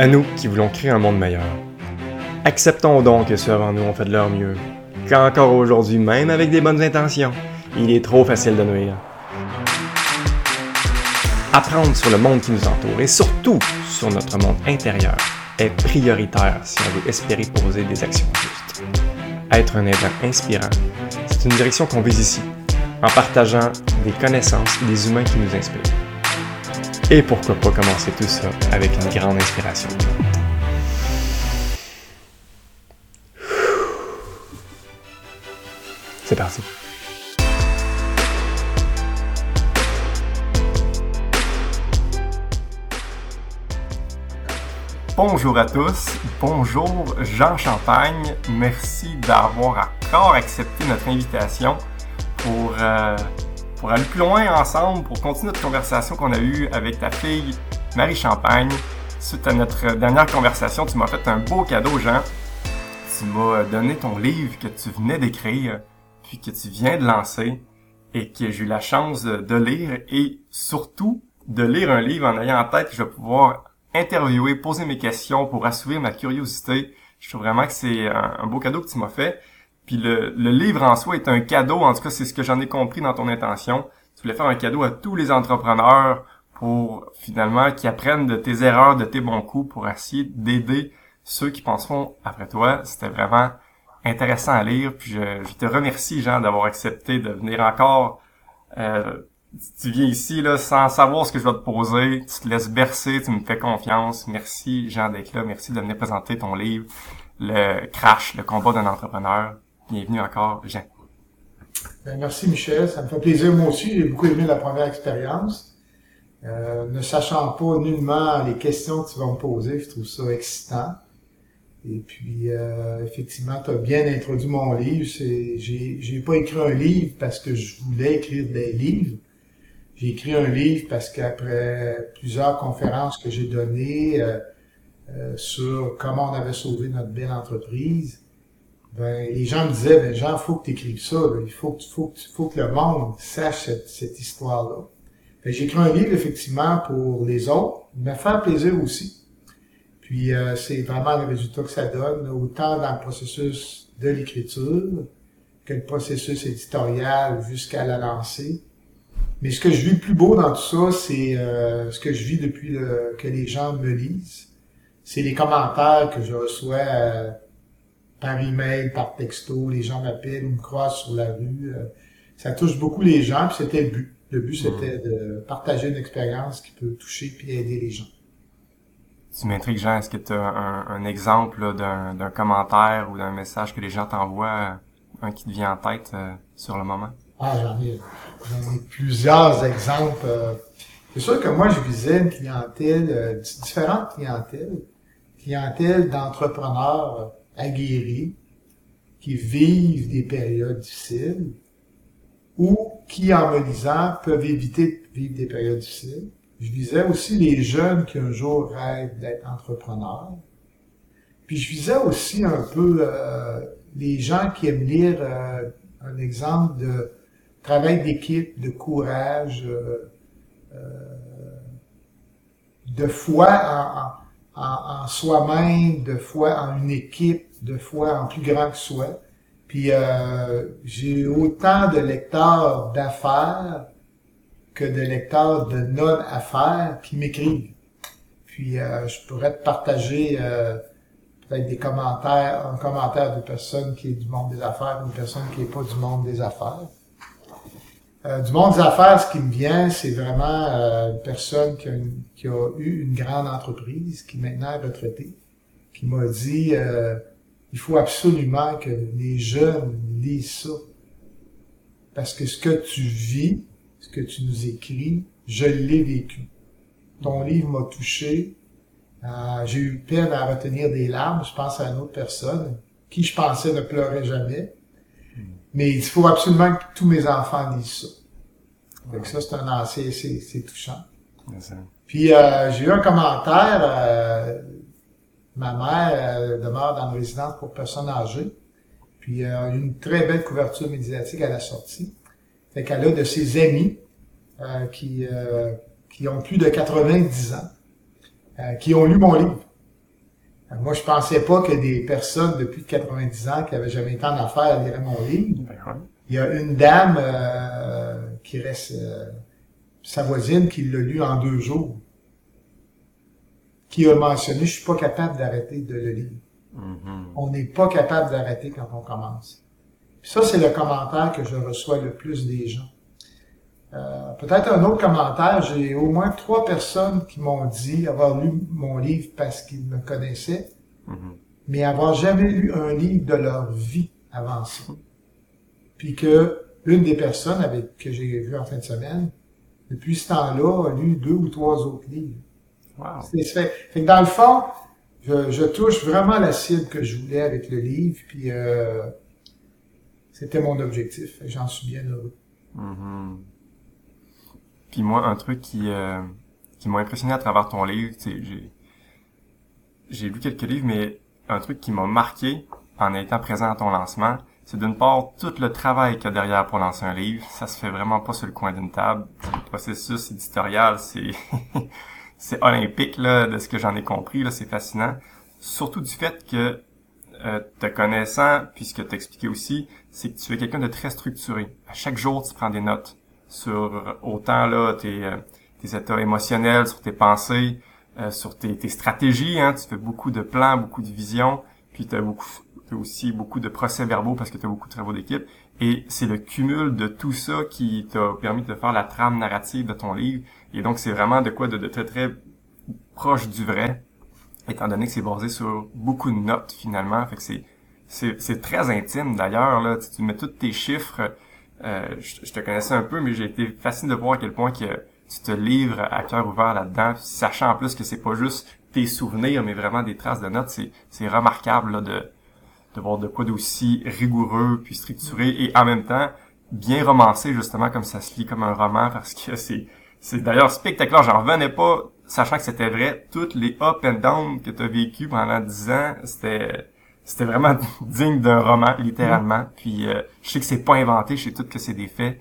À nous qui voulons créer un monde meilleur. Acceptons donc que ceux avant nous ont fait de leur mieux, qu'encore aujourd'hui, même avec des bonnes intentions, il est trop facile de nuire. Apprendre sur le monde qui nous entoure et surtout sur notre monde intérieur est prioritaire si on veut espérer poser des actions justes. Être un aidant inspirant, c'est une direction qu'on vise ici, en partageant des connaissances et des humains qui nous inspirent. Et pourquoi pas commencer tout ça avec une grande inspiration. C'est parti. Bonjour à tous, bonjour Jean Champagne, merci d'avoir encore accepté notre invitation pour, euh, pour aller plus loin ensemble, pour continuer notre conversation qu'on a eue avec ta fille Marie Champagne. Suite à notre dernière conversation, tu m'as fait un beau cadeau Jean. Tu m'as donné ton livre que tu venais d'écrire, puis que tu viens de lancer, et que j'ai eu la chance de lire, et surtout de lire un livre en ayant en tête que je vais pouvoir interviewer, poser mes questions pour assouvir ma curiosité. Je trouve vraiment que c'est un, beau cadeau que tu m'as fait. Puis le, livre en soi est un cadeau, en tout cas c'est ce que j'en ai compris dans ton intention. Tu voulais faire un cadeau à tous les entrepreneurs pour finalement qu'ils apprennent de tes erreurs, de tes bons coups, pour essayer d'aider ceux qui penseront après toi. C'était vraiment intéressant à lire. Puis je, te remercie, Jean, d'avoir accepté de venir encore euh, tu viens ici là sans savoir ce que je vais te poser, tu te laisses bercer, tu me fais confiance. Merci Jean d'être là, merci de venir présenter ton livre, le crash, le combat d'un entrepreneur. Bienvenue encore Jean. Ben, merci Michel, ça me fait plaisir moi aussi, j'ai beaucoup aimé la première expérience. Euh, ne sachant pas nullement les questions que tu vas me poser, je trouve ça excitant. Et puis, euh, effectivement, tu as bien introduit mon livre. J'ai, pas écrit un livre parce que je voulais écrire des livres. J'ai écrit un livre parce qu'après plusieurs conférences que j'ai données euh, sur comment on avait sauvé notre belle entreprise, ben, les gens me disaient, ben, Jean, faut que tu écrives ça, il faut, faut, faut que le monde sache cette, histoire-là. J'ai écrit un livre, effectivement, pour les autres, me faire plaisir aussi. Puis euh, c'est vraiment le résultat que ça donne, autant dans le processus de l'écriture que le processus éditorial jusqu'à la lancée. Mais ce que je vis le plus beau dans tout ça, c'est euh, ce que je vis depuis que les gens me lisent. C'est les commentaires que je reçois euh, par email, par texto. Les gens m'appellent ou me croisent sur la rue. Euh. ça touche beaucoup les gens, puis c'était le but. Le but, c'était de partager une expérience qui peut toucher puis aider les gens. Tu m'intrigues, Jean. Est-ce que tu as un, exemple d'un commentaire ou d'un message que les gens t'envoient, un qui te vient en tête sur le moment? Ah, j'en ai, plusieurs exemples. Euh. C'est sûr que moi, je visais une clientèle, euh, différentes clientèles, clientèle d'entrepreneurs aguerris qui vivent des périodes difficiles ou qui, en me lisant, peuvent éviter de vivre des périodes difficiles. Je visais aussi les jeunes qui un jour rêvent d'être entrepreneurs. Puis je visais aussi un peu euh, les gens qui aiment lire un exemple de travail d'équipe, de courage, euh, euh, de foi en, en, soi-même, de foi en une équipe, de foi en plus grand que soi. Puis euh, j'ai autant de lecteurs d'affaires que de lecteurs de non-affaires qui m'écrivent. Puis je pourrais te partager peut-être des commentaires, un commentaire de personne qui est du monde des affaires, une personne qui est pas du monde des affaires. Euh, du monde des affaires, ce qui me vient, c'est vraiment euh, une personne qui a, eu une grande entreprise, qui maintenant est retraitée, qui m'a dit euh, il faut absolument que les jeunes lisent ça. Parce que ce que tu vis, ce que tu nous écris, je l'ai vécu. Ton livre m'a touché. J'ai eu peine à retenir des larmes. Je pense à une autre personne qui je pensais ne pleurait jamais mais il faut absolument que tous mes enfants lisent ça. Donc ça, c'est un c'est, c'est, touchant. Puis euh, j'ai eu un commentaire, euh, ma mère demeure dans une résidence pour personnes âgées. Puis euh, a une très belle couverture médiatique à la sortie. Fait qu'elle a de ses amis qui, qui ont plus de 90 ans, qui ont lu mon livre. Moi, je pensais pas que des personnes depuis 90 ans qui avaient jamais été en affaires liraient mon livre. Ben. Il y a une dame euh, qui reste euh, sa voisine qui l'a lu en deux jours, qui a mentionné je suis pas capable d'arrêter de le lire. Mhm. On n'est pas capable d'arrêter quand on commence. Puis ça, c'est le commentaire que je reçois le plus des gens. Euh, Peut-être un autre commentaire, j'ai au moins trois personnes qui m'ont dit avoir lu mon livre parce qu'ils me connaissaient, Mhm. mais avoir jamais lu un livre de leur vie avant ça. Puis que une des personnes avec que j'ai vu en fin de semaine, depuis ce temps-là, a lu deux ou trois autres livres. Wow. C'est fait. Fait que dans le fond, je, je touche vraiment la cible que je voulais avec le livre, puis euh, c'était mon objectif. J'en suis bien heureux. Mhm. Puis moi, un truc qui, euh, qui m'a impressionné à travers ton livre, j'ai, j'ai lu quelques livres, mais un truc qui m'a marqué en étant présent à ton lancement, c'est d'une part tout le travail qu'il y a derrière pour lancer un livre. Ça se fait vraiment pas sur le coin d'une table. Le processus éditorial, c'est, c'est olympique, là, de ce que j'en ai compris, là, c'est fascinant. Surtout du fait que, euh, te connaissant, puis ce que t'expliquais aussi, c'est que tu es quelqu'un de très structuré. À chaque jour, tu prends des notes sur autant là tes, euh, tes états émotionnels, sur tes pensées, euh, sur tes, tes stratégies. Hein, tu fais beaucoup de plans, beaucoup de visions, puis tu as aussi beaucoup de procès-verbaux parce que tu as beaucoup de travaux d'équipe. Et c'est le cumul de tout ça qui t'a permis de faire la trame narrative de ton livre. Et donc, c'est vraiment de quoi de, de très, très proche du vrai, étant donné que c'est basé sur beaucoup de notes, finalement. Fait que c'est très intime, d'ailleurs. là. Tu mets tous tes chiffres. Euh, je, te connaissais un peu, mais j'ai été fasciné de voir à quel point que tu te livres à cœur ouvert là-dedans, sachant en plus que c'est pas juste tes souvenirs, mais vraiment des traces de notes. C'est remarquable de de voir de quoi d'aussi rigoureux puis structuré et en même temps bien romancé justement comme ça se lit comme un roman parce que c'est c'est d'ailleurs spectaculaire j'en revenais pas sachant que c'était vrai toutes les up and down que tu as vécu pendant dix ans c'était c'était vraiment digne d'un roman littéralement puis euh, je sais que c'est pas inventé je sais tout que c'est des faits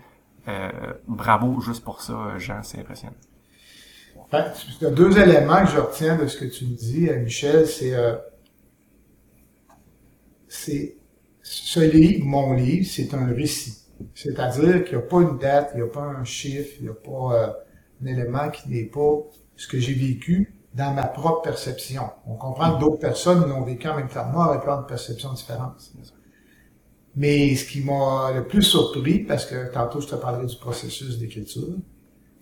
Euh, bravo juste pour ça euh, Jean c'est impressionnant Ben, il y a deux éléments que je retiens de ce que tu me dis, euh, Michel. C'est, euh, c'est ce livre, mon livre, c'est un récit. C'est-à-dire qu'il n'y a pas une date, il n'y a pas un chiffre, il n'y a pas euh, un élément qui n'est pas ce que j'ai vécu dans ma propre perception. On comprend que d'autres personnes l'ont vécu en même temps que moi avec une perception différente. Mais ce qui m'a le plus surpris, parce que tantôt je te parlerai du processus d'écriture,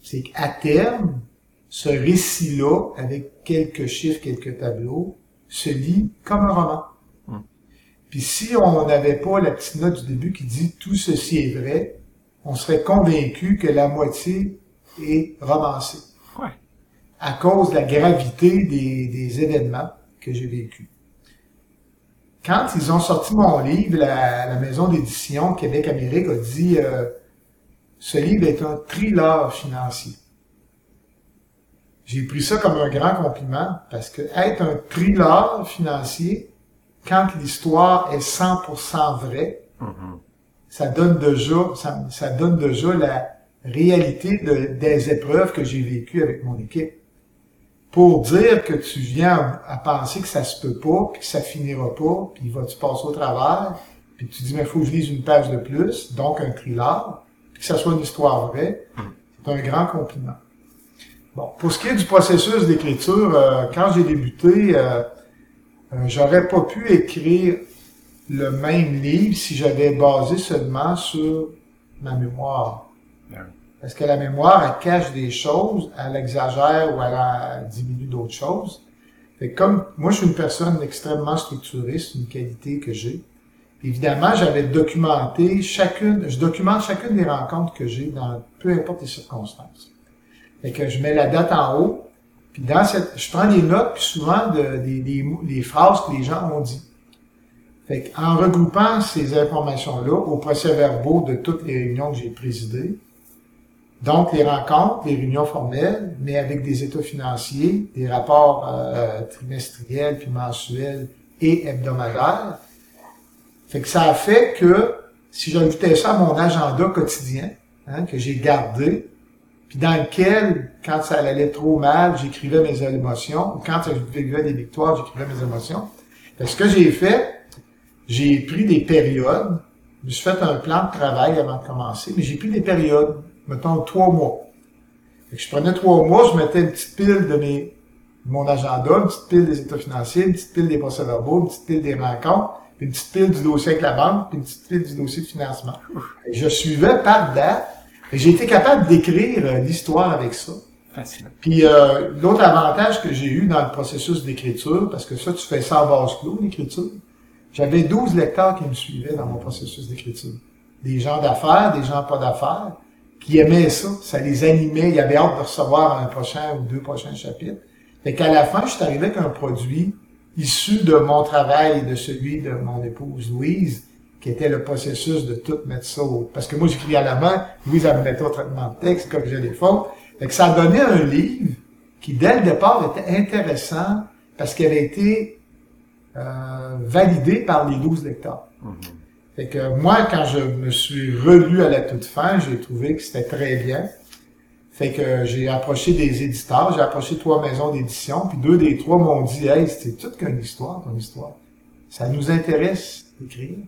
c'est qu'à terme, ce récit-là, avec quelques chiffres, quelques tableaux, se lit comme un roman. Hmm. Puis si on n'avait pas la petite note du début qui dit tout ceci est vrai, on serait convaincu que la moitié est romancée à cause de la gravité des, des événements que j'ai vécus. Quand ils ont sorti mon livre, la, la maison d'édition Québec-Amérique a dit euh, ce livre est un thriller financier. J'ai pris ça comme un grand compliment parce que être un thriller financier, quand l'histoire est 100% vraie, Mhm. ça donne déjà, ça, ça donne déjà la réalité de- des épreuves que j'ai vécues avec mon équipe. Pour dire que tu viens à penser que ça se peut pas, puis que ça finira pas, puis va-tu passer au travers, puis tu dis, mais faut que je lise une page de plus, donc un thriller, puis que ça soit une histoire vraie, c'est un grand compliment. Bon, pour ce qui est du processus d'écriture, euh, quand j'ai débuté, euh, euh, j'aurais pas pu écrire le même livre si j'avais basé seulement sur ma mémoire. Parce que la mémoire, elle cache des choses, elle exagère ou elle, diminue d'autres choses? Fait que comme moi, je suis une personne extrêmement structurée, c'est une qualité que j'ai. Évidemment, j'avais documenté chacune, je documente chacune des rencontres que j'ai dans peu importe les circonstances. Fait que je mets la date en haut, puis dans cette, je prends des notes, puis souvent de- des, des, des phrases que les gens ont dit. Fait en regroupant ces informations-là au procès-verbaux de toutes les réunions que j'ai présidées, donc les rencontres, les réunions formelles, mais avec des états financiers, des rapports euh, trimestriels, puis mensuels et hebdomadaires, fait que ça a fait que si j'ajoutais ça à mon agenda quotidien, hein, que j'ai gardé, puis dans lequel, quand ça allait trop mal, j'écrivais mes émotions, ou quand je vivais des victoires, j'écrivais mes émotions. ce que j'ai fait, j'ai pris des périodes, je me suis fait un plan de travail avant de commencer, mais j'ai pris des périodes, mettons trois mois. je prenais trois mois, je mettais une petite pile de mes mon agenda, une petite pile des états financiers, une petite pile des procès-verbaux, une petite pile des rencontres, une petite pile du dossier avec la banque, puis une petite pile du dossier de financement. Et je suivais par date j'ai été capable d'écrire euh, l'histoire avec ça. Facile. Puis euh, l'autre avantage que j'ai eu dans le processus d'écriture, parce que ça, tu fais ça en base clos, l'écriture, j'avais 12 lecteurs qui me suivaient dans mon processus d'écriture. Des gens d'affaires, des gens pas d'affaires, qui aimaient ça. Ça les animait. Ils avaient hâte de recevoir un prochain ou deux prochains chapitres. Fait qu'à la fin, je suis arrivé avec un produit issu de mon travail et de celui de mon épouse Louise, qui était le processus de tout mettre ça au... Parce que moi, j'écris à la main, Louise, elle me mettait traitement de texte, comme j'ai les fautes. Fait que ça a donné un livre qui, dès le départ, était intéressant parce qu'il avait été euh, validé par les 12 lecteurs. Mm-hmm. Fait que moi, quand je me suis relu à la toute fin, j'ai trouvé que c'était très bien. Fait que j'ai approché des éditeurs, j'ai approché trois maisons d'édition, puis deux des trois m'ont dit Hey, c'est toute qu'une histoire, ton histoire. Ça nous intéresse d'écrire.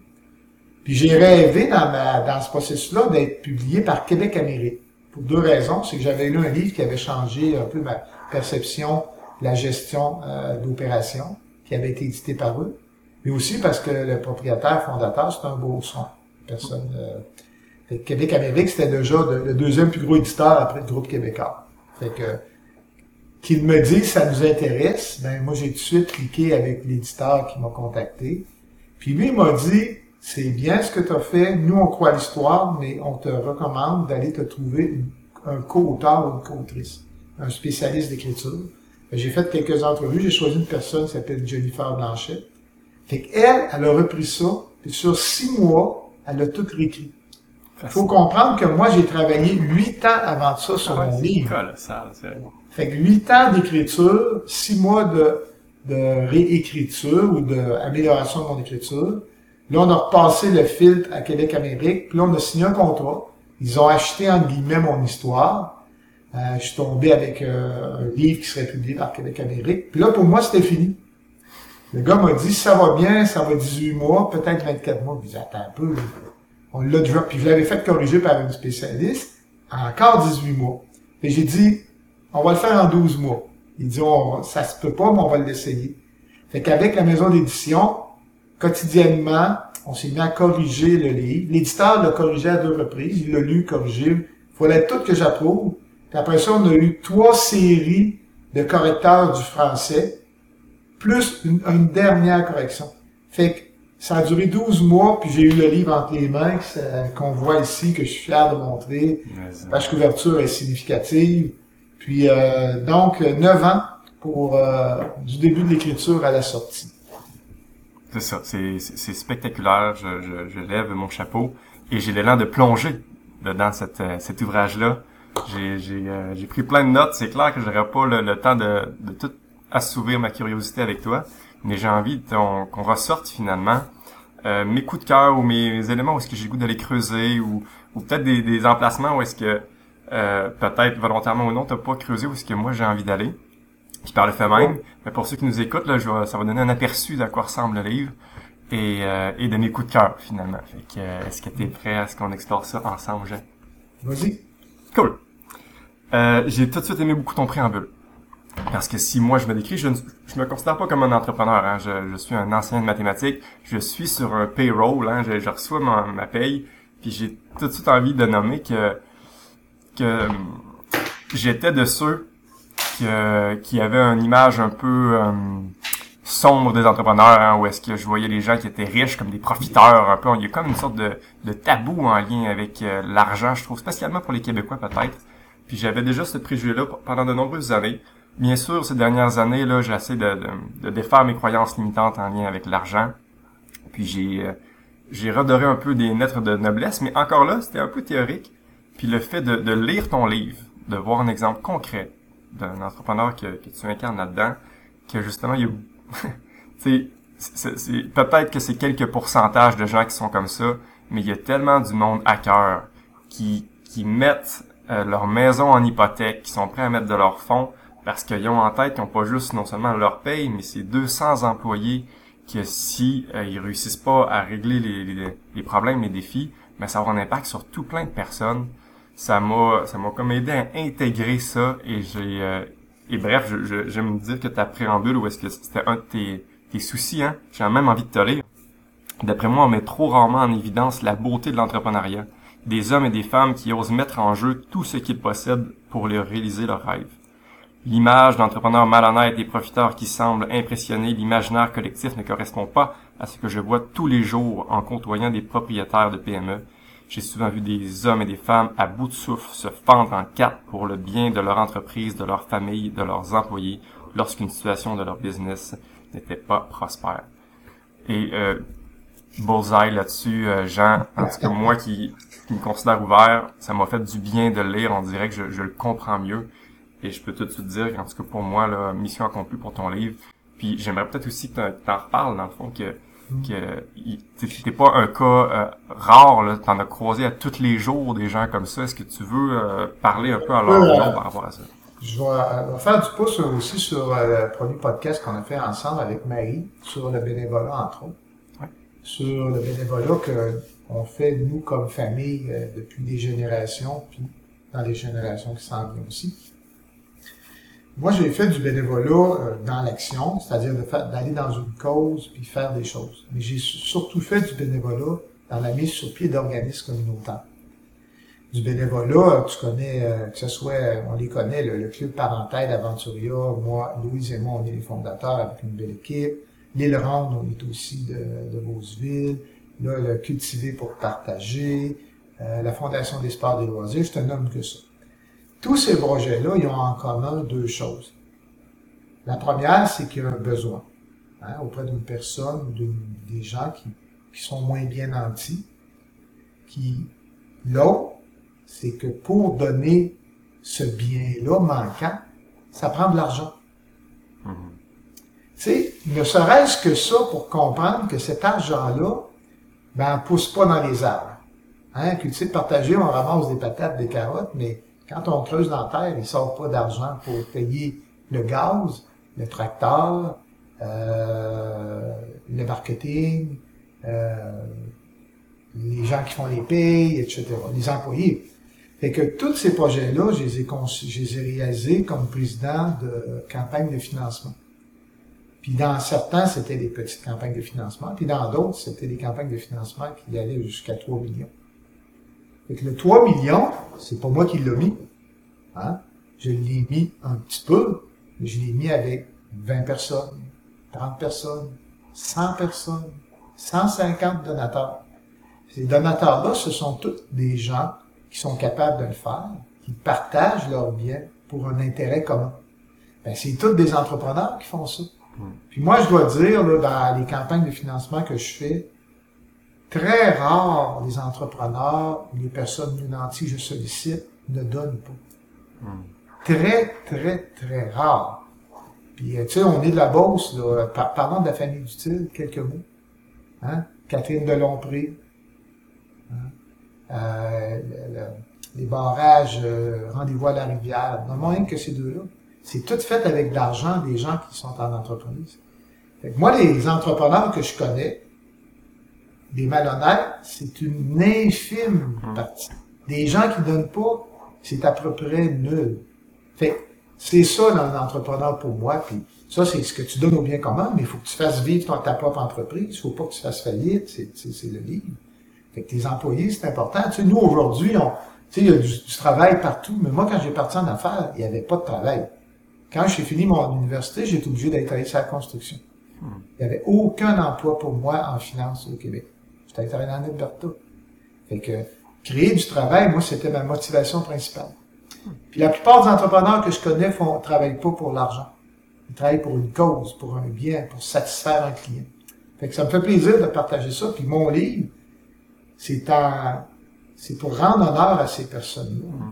Puis j'ai rêvé dans, ma, dans ce processus-là d'être publié par Québec Amérique. Pour deux raisons. C'est que j'avais lu un livre qui avait changé un peu ma perception de la gestion euh, d'opération, qui avait été édité par eux. Mais aussi parce que le propriétaire fondateur, c'est un beau son. Personne. Euh, Québec Amérique, c'était déjà le deuxième plus gros éditeur après le groupe québécois. Fait que qu'il me dise ça nous intéresse, ben moi j'ai tout de suite cliqué avec l'éditeur qui m'a contacté. Puis lui il m'a dit c'est bien ce que tu as fait. Nous, on croit l'histoire, mais on te recommande d'aller te trouver un co-auteur ou une co-autrice, un spécialiste d'écriture. J'ai fait quelques entrevues. J'ai choisi une personne qui s'appelle Jennifer Blanchet. Fait qu'elle, elle a repris ça, et sur six mois, elle a tout réécrit. Il faut comprendre que moi, j'ai travaillé huit ans avant ça sur ah mon livre. fait que huit ans d'écriture, six mois de, de réécriture ou d'amélioration de mon écriture, Là, on a repassé le filtre à Québec-Amérique, puis là, on a signé un contrat. Ils ont acheté, en guillemets, mon histoire. Euh, je suis tombé avec euh, un livre qui serait publié par Québec-Amérique. Puis là, pour moi, c'était fini. Le gars m'a dit, ça va bien, ça va 18 mois, peut-être 24 mois. Dis, attends un peu. On l'a drop. Puis je l'avais fait corriger par une spécialiste. Encore 18 mois. Et j'ai dit, on va le faire en 12 mois. Il dit, on, ça se peut pas, mais on va l'essayer. Fait qu'avec la maison d'édition, quotidiennement, on s'est mis à corriger le livre. L'éditeur l'a corrigé à deux reprises. Il l'a lu, corrigé. Il fallait tout que j'approuve. Puis après ça, on a eu trois séries de correcteurs du français, plus une, dernière correction. Fait que ça a duré 12 mois, puis j'ai eu le livre entre les mains qu'on voit ici, que je suis fier de montrer. La page couverture est significative. Puis euh, donc, 9 ans pour euh, du début de l'écriture à la sortie. C'est ça, c'est, spectaculaire. Je, je, je, lève mon chapeau et j'ai l'élan de plonger dans cette, euh, cet ouvrage-là. J'ai, euh, j'ai pris plein de notes. C'est clair que j'aurais pas le, temps de, de tout assouvir ma curiosité avec toi, mais j'ai envie qu'on ressorte finalement euh, mes coups de cœur ou mes éléments où est-ce que j'ai le goût d'aller creuser ou, ou peut-être des, des emplacements où est-ce que peut-être volontairement ou non t'as pas creusé où est-ce que moi j'ai envie d'aller qui par le fait même. Mais pour ceux qui nous écoutent, là, je ça va donner un aperçu d'à quoi ressemble le livre et, euh, et de mes coups de cœur finalement. Fait que, euh, est-ce que tu es prêt à ce qu'on explore ça ensemble, Jean? Vas-y. Cool. Euh, j'ai tout de suite aimé beaucoup ton préambule. Parce que si moi je me décris, je ne je me considère pas comme un entrepreneur. Hein. Je, je, suis un ancien de mathématiques. Je suis sur un payroll. Hein. Je, je reçois ma, ma paye. Puis j'ai tout de suite envie de nommer que que j'étais de ceux qui avait une image un peu euh, sombre des entrepreneurs, hein, où est-ce que je voyais les gens qui étaient riches comme des profiteurs un peu. Il y a comme une sorte de, de tabou en lien avec euh, l'argent, je trouve, spécialement pour les Québécois peut-être. Puis j'avais déjà ce préjugé-là pendant de nombreuses années. Bien sûr, ces dernières années, là, j'essaie de, de, de, défaire mes croyances limitantes en lien avec l'argent. Puis j'ai euh, j'ai redoré un peu des lettres de noblesse, mais encore là, c'était un peu théorique. Puis le fait de, de lire ton livre, de voir un exemple concret, d'un entrepreneur que, que, tu incarnes là-dedans, que justement, il y a, peut-être que c'est quelques pourcentages de gens qui sont comme ça, mais il y a tellement du monde à cœur qui, qui mettent euh, leur maison en hypothèque, qui sont prêts à mettre de leur fonds parce qu'ils ont en tête qu'ils n'ont pas juste non seulement leur paye, mais c'est 200 employés que si euh, ils réussissent pas à régler les, les, problèmes, les défis, mais ça va avoir un impact sur tout plein de personnes. Ça m'a ça m'a comme aidé à intégrer ça et j'ai euh, et bref, je, je, me dire que ta préambule ou est-ce que c'était un de tes, tes soucis, hein? J'ai même envie de te lire. D'après moi, on met trop rarement en évidence la beauté de l'entrepreneuriat. Des hommes et des femmes qui osent mettre en jeu tout ce qu'ils possèdent pour leur réaliser leurs rêves. L'image d'entrepreneurs malhonnêtes et profiteurs qui semblent impressionner l'imaginaire collectif ne correspond pas à ce que je vois tous les jours en côtoyant des propriétaires de PME. J'ai souvent vu des hommes et des femmes à bout de souffle se fendre en quatre pour le bien de leur entreprise, de leur famille, de leurs employés, lorsqu'une situation de leur business n'était pas prospère. Et euh, bullseye là-dessus, euh, Jean, en tout cas moi qui, me considère ouvert, ça m'a fait du bien de le lire, on dirait que je, je le comprends mieux. Et je peux tout de suite dire, en tout cas pour moi, là, mission accomplie pour ton livre. Puis j'aimerais peut-être aussi que tu en reparles, dans le fond, que que t'es pas un cas euh, rare, là, t'en as croisé à tous les jours des gens comme ça. Est-ce que tu veux euh, parler un peu à leur nom par rapport à ça? Je vais, faire du pouce aussi sur euh, le premier podcast qu'on a fait ensemble avec Marie, sur le bénévolat, entre autres. Sur le bénévolat que on fait, nous, comme famille, depuis des générations, puis dans les générations qui s'en viennent aussi. Moi, j'ai fait du bénévolat euh, dans l'action, c'est-à-dire d'aller dans une cause puis faire des choses. Mais j'ai surtout fait du bénévolat dans la mise sur pied d'organismes communautaires. Du bénévolat, tu connais, euh, que ce soit, on les connaît, le, club parental Aventuria, moi, Louise et moi, on est les fondateurs avec une belle équipe. L'île Ronde, on est aussi de, de. Là, le Cultiver pour partager. Euh, la Fondation des sports des loisirs, je te nomme que ça. Tous ces projets-là, ils ont en commun deux choses. La première, c'est qu'il y a un besoin hein, auprès d'une personne, des gens qui, sont moins bien nantis. Qui, l'autre, c'est que pour donner ce bien-là manquant, ça prend de l'argent. Tu sais, ne serait-ce que ça pour comprendre que cet argent-là, ben, pousse pas dans les arbres. Hein, sais, partager, on ramasse des patates, des carottes, mais quand on creuse dans la terre, il sort pas d'argent pour payer le gaz, le tracteur, euh, le marketing, euh, les gens qui font les payes, etc., les employés. Fait que tous ces projets-là, je les ai, je les ai réalisés comme président de campagne de financement. Puis dans certains, c'était des petites campagnes de financement, puis dans d'autres, c'était des campagnes de financement qui allaient jusqu'à 3 millions. Fait que le 3 millions, c'est pas moi qui l'ai mis. Hein? Je l'ai mis un petit peu, mais je l'ai mis avec 20 personnes, 30 personnes, 100 personnes, 150 donateurs. Ces donateurs-là, ce sont tous des gens qui sont capables de le faire, qui partagent leurs biens pour un intérêt commun. Ben, c'est tous des entrepreneurs qui font ça. Hmm. Puis moi, je dois dire, là, dans les campagnes de financement que je fais, Très rare, les entrepreneurs, les personnes non nantis que je sollicite ne donnent pas. Hmm. Très, très, très rare. Puis, euh, tu sais, on est de la Beauce, là, parlant de la famille d'utile, quelques mots. Hein? Catherine de Lompré. Hein? Euh, les barrages, euh, rendez-vous à la rivière. Non, moins que ces deux-là. C'est tout fait avec de l'argent des gens qui sont en entreprise. moi, les entrepreneurs que je connais, des malhonnêtes, c'est une infime hum. partie. Des gens qui donnent pas, c'est à peu près nul. Fait c'est ça l'entrepreneur pour moi, puis ça, c'est ce que tu donnes au bien commun, mais il faut que tu fasses vivre ta propre entreprise, il faut pas que tu fasses faillite, c'est le livre. Fait que tes employés, c'est important. Tu sais, nous, aujourd'hui, on, tu sais, il y a du, travail partout, mais moi, quand j'ai parti en affaires, il n'y avait pas de travail. Quand j'ai fini mon université, j'étais obligé d'aller travailler sur la construction. Hum. Il n'y avait aucun emploi pour moi en finance au Québec. J'étais travailler en Alberta. Fait que, créer du travail, moi, c'était ma motivation principale. Puis la plupart des entrepreneurs que je connais font, travaillent pas pour l'argent. Ils travaillent pour une cause, pour un bien, pour satisfaire un client. Fait que ça me fait plaisir de partager ça. Puis mon livre, c'est c'est pour rendre honneur à ces personnes-là.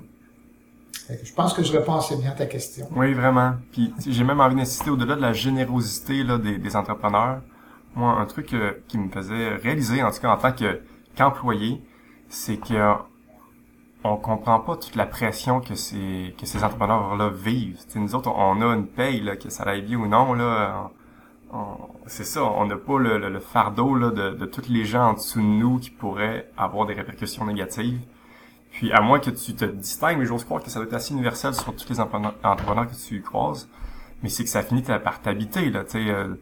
Fait que je pense que je réponds assez bien à ta question. Oui, vraiment. Puis j'ai même envie d'insister au-delà de la générosité là, des, des entrepreneurs moi, un truc euh, qui me faisait réaliser, en tout cas en tant que qu'employé, c'est que on comprend pas toute la pression que ces que ces entrepreneurs-là vivent. nous autres, on a une paye là, que ça aille bien ou non là. c'est ça, on n'a pas le, fardeau là, de, de tous les gens en dessous de nous qui pourraient avoir des répercussions négatives. Puis à moins que tu te distingues, mais j'ose croire que ça doit être assez universel sur tous les entrepreneurs que tu croises, mais c'est que ça finit par t'habiter là. Sais, euh,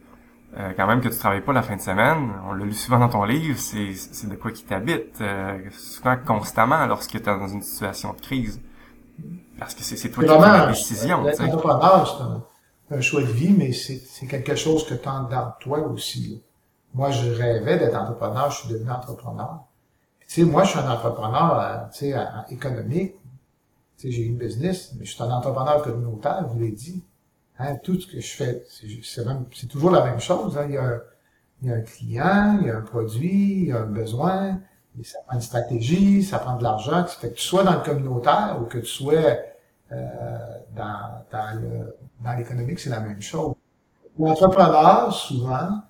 euh, quand même que tu travailles pas la fin de semaine, on l'a lu souvent dans ton livre, c'est, c'est de quoi qui t'habite, euh, souvent constamment lorsque tu es dans une situation de crise. Parce que c'est, c'est toi qui prends la décision. L'entrepreneurship, c'est un, choix de vie, mais c'est, c'est quelque chose que tu as dans toi aussi. Moi, je rêvais d'être entrepreneur, je suis devenu entrepreneur. Tu sais, moi, je suis un entrepreneur, euh, tu sais, économique. Tu sais, j'ai une business, mais je suis un entrepreneur communautaire, je vous l'ai dit. Hein, tout ce que je fais, c'est toujours la même chose. Hein. Il, y a, il, y a, un client, il y a un produit, il y a un besoin, ça prend une stratégie, ça prend de l'argent. Fait que tu sois dans le communautaire ou que tu sois euh, dans, dans l'économique, c'est la même chose. L'entrepreneur, souvent,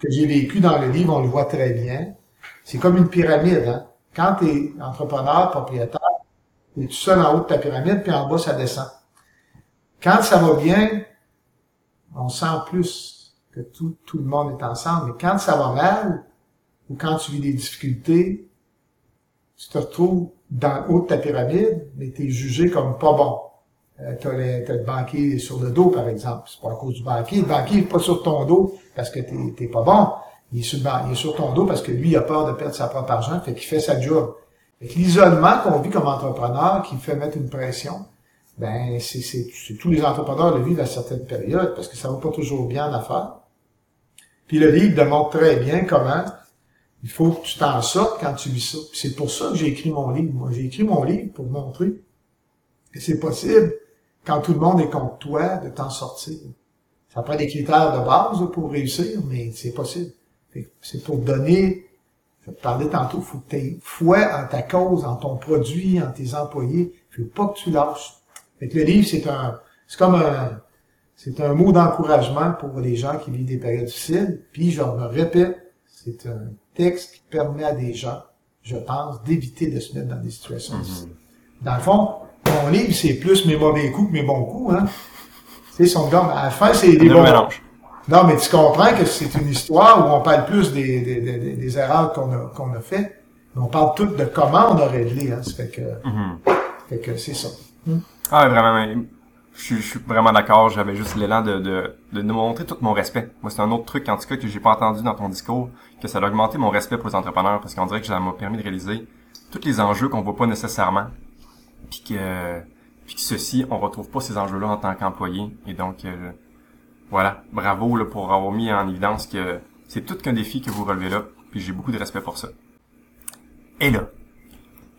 que j'ai vécu dans le livre, on le voit très bien, c'est comme une pyramide. Hein. Quand tu es entrepreneur, propriétaire, tu es tout seul en haut de ta pyramide, puis en bas, ça descend. Quand ça va bien, on sent plus que tout, tout le monde est ensemble. Mais quand ça va mal, ou quand tu vis des difficultés, tu te retrouves dans le haut de ta pyramide, mais tu es jugé comme pas bon. Euh, tu as, le banquier sur le dos, par exemple. C'est pas à cause du banquier. Le banquier n'est pas sur ton dos parce que tu n'es pas bon. Il est, sur, il est sur ton dos parce que lui, il a peur de perdre sa propre argent, fait qu'il fait sa job. l'isolement qu'on vit comme entrepreneur, qui fait mettre une pression, ben c'est tous les entrepreneurs le vivent à certaines périodes parce que ça va pas toujours bien en affaires. Puis le livre démontre très bien comment il faut que tu t'en sortes quand tu vis ça. C'est pour ça que j'ai écrit mon livre. Moi, j'ai écrit mon livre pour montrer que c'est possible, quand tout le monde est contre toi, de t'en sortir. Ça prend des critères de base pour réussir, mais c'est possible. C'est pour donner, je te parlais tantôt, faut que tu foi en ta cause, en ton produit, en tes employés. Faut pas que tu lâches. Fait le livre, c'est un, c'est comme un, c'est un mot d'encouragement pour les gens qui vivent des périodes difficiles. Puis, je me répète, c'est un texte qui permet à des gens, je pense, d'éviter de se mettre dans des situations mhm. difficiles. Dans le fond, mon livre, c'est plus mes mauvais coups que mes bons coups, hein. C'est son gars, à la fin, c'est des bons. Non, mais tu comprends que c'est une histoire où on parle plus des, des, des, des erreurs qu'on a, qu'on a fait. Mais on parle tout de comment on a réglé, hein. Ça fait que, fait que c'est ça. Hmm. Ah, vraiment, je, suis vraiment d'accord. J'avais juste l'élan de, de, de nous montrer tout mon respect. Moi, c'est un autre truc, en tout cas, que j'ai pas entendu dans ton discours, que ça a augmenté mon respect pour les entrepreneurs, parce qu'on dirait que ça m'a permis de réaliser tous les enjeux qu'on voit pas nécessairement, puis que, puis que ceci, on retrouve pas ces enjeux-là en tant qu'employé. Et donc, euh, voilà, bravo là, pour avoir mis en évidence que c'est tout qu'un défi que vous relevez là, puis j'ai beaucoup de respect pour ça. Et là,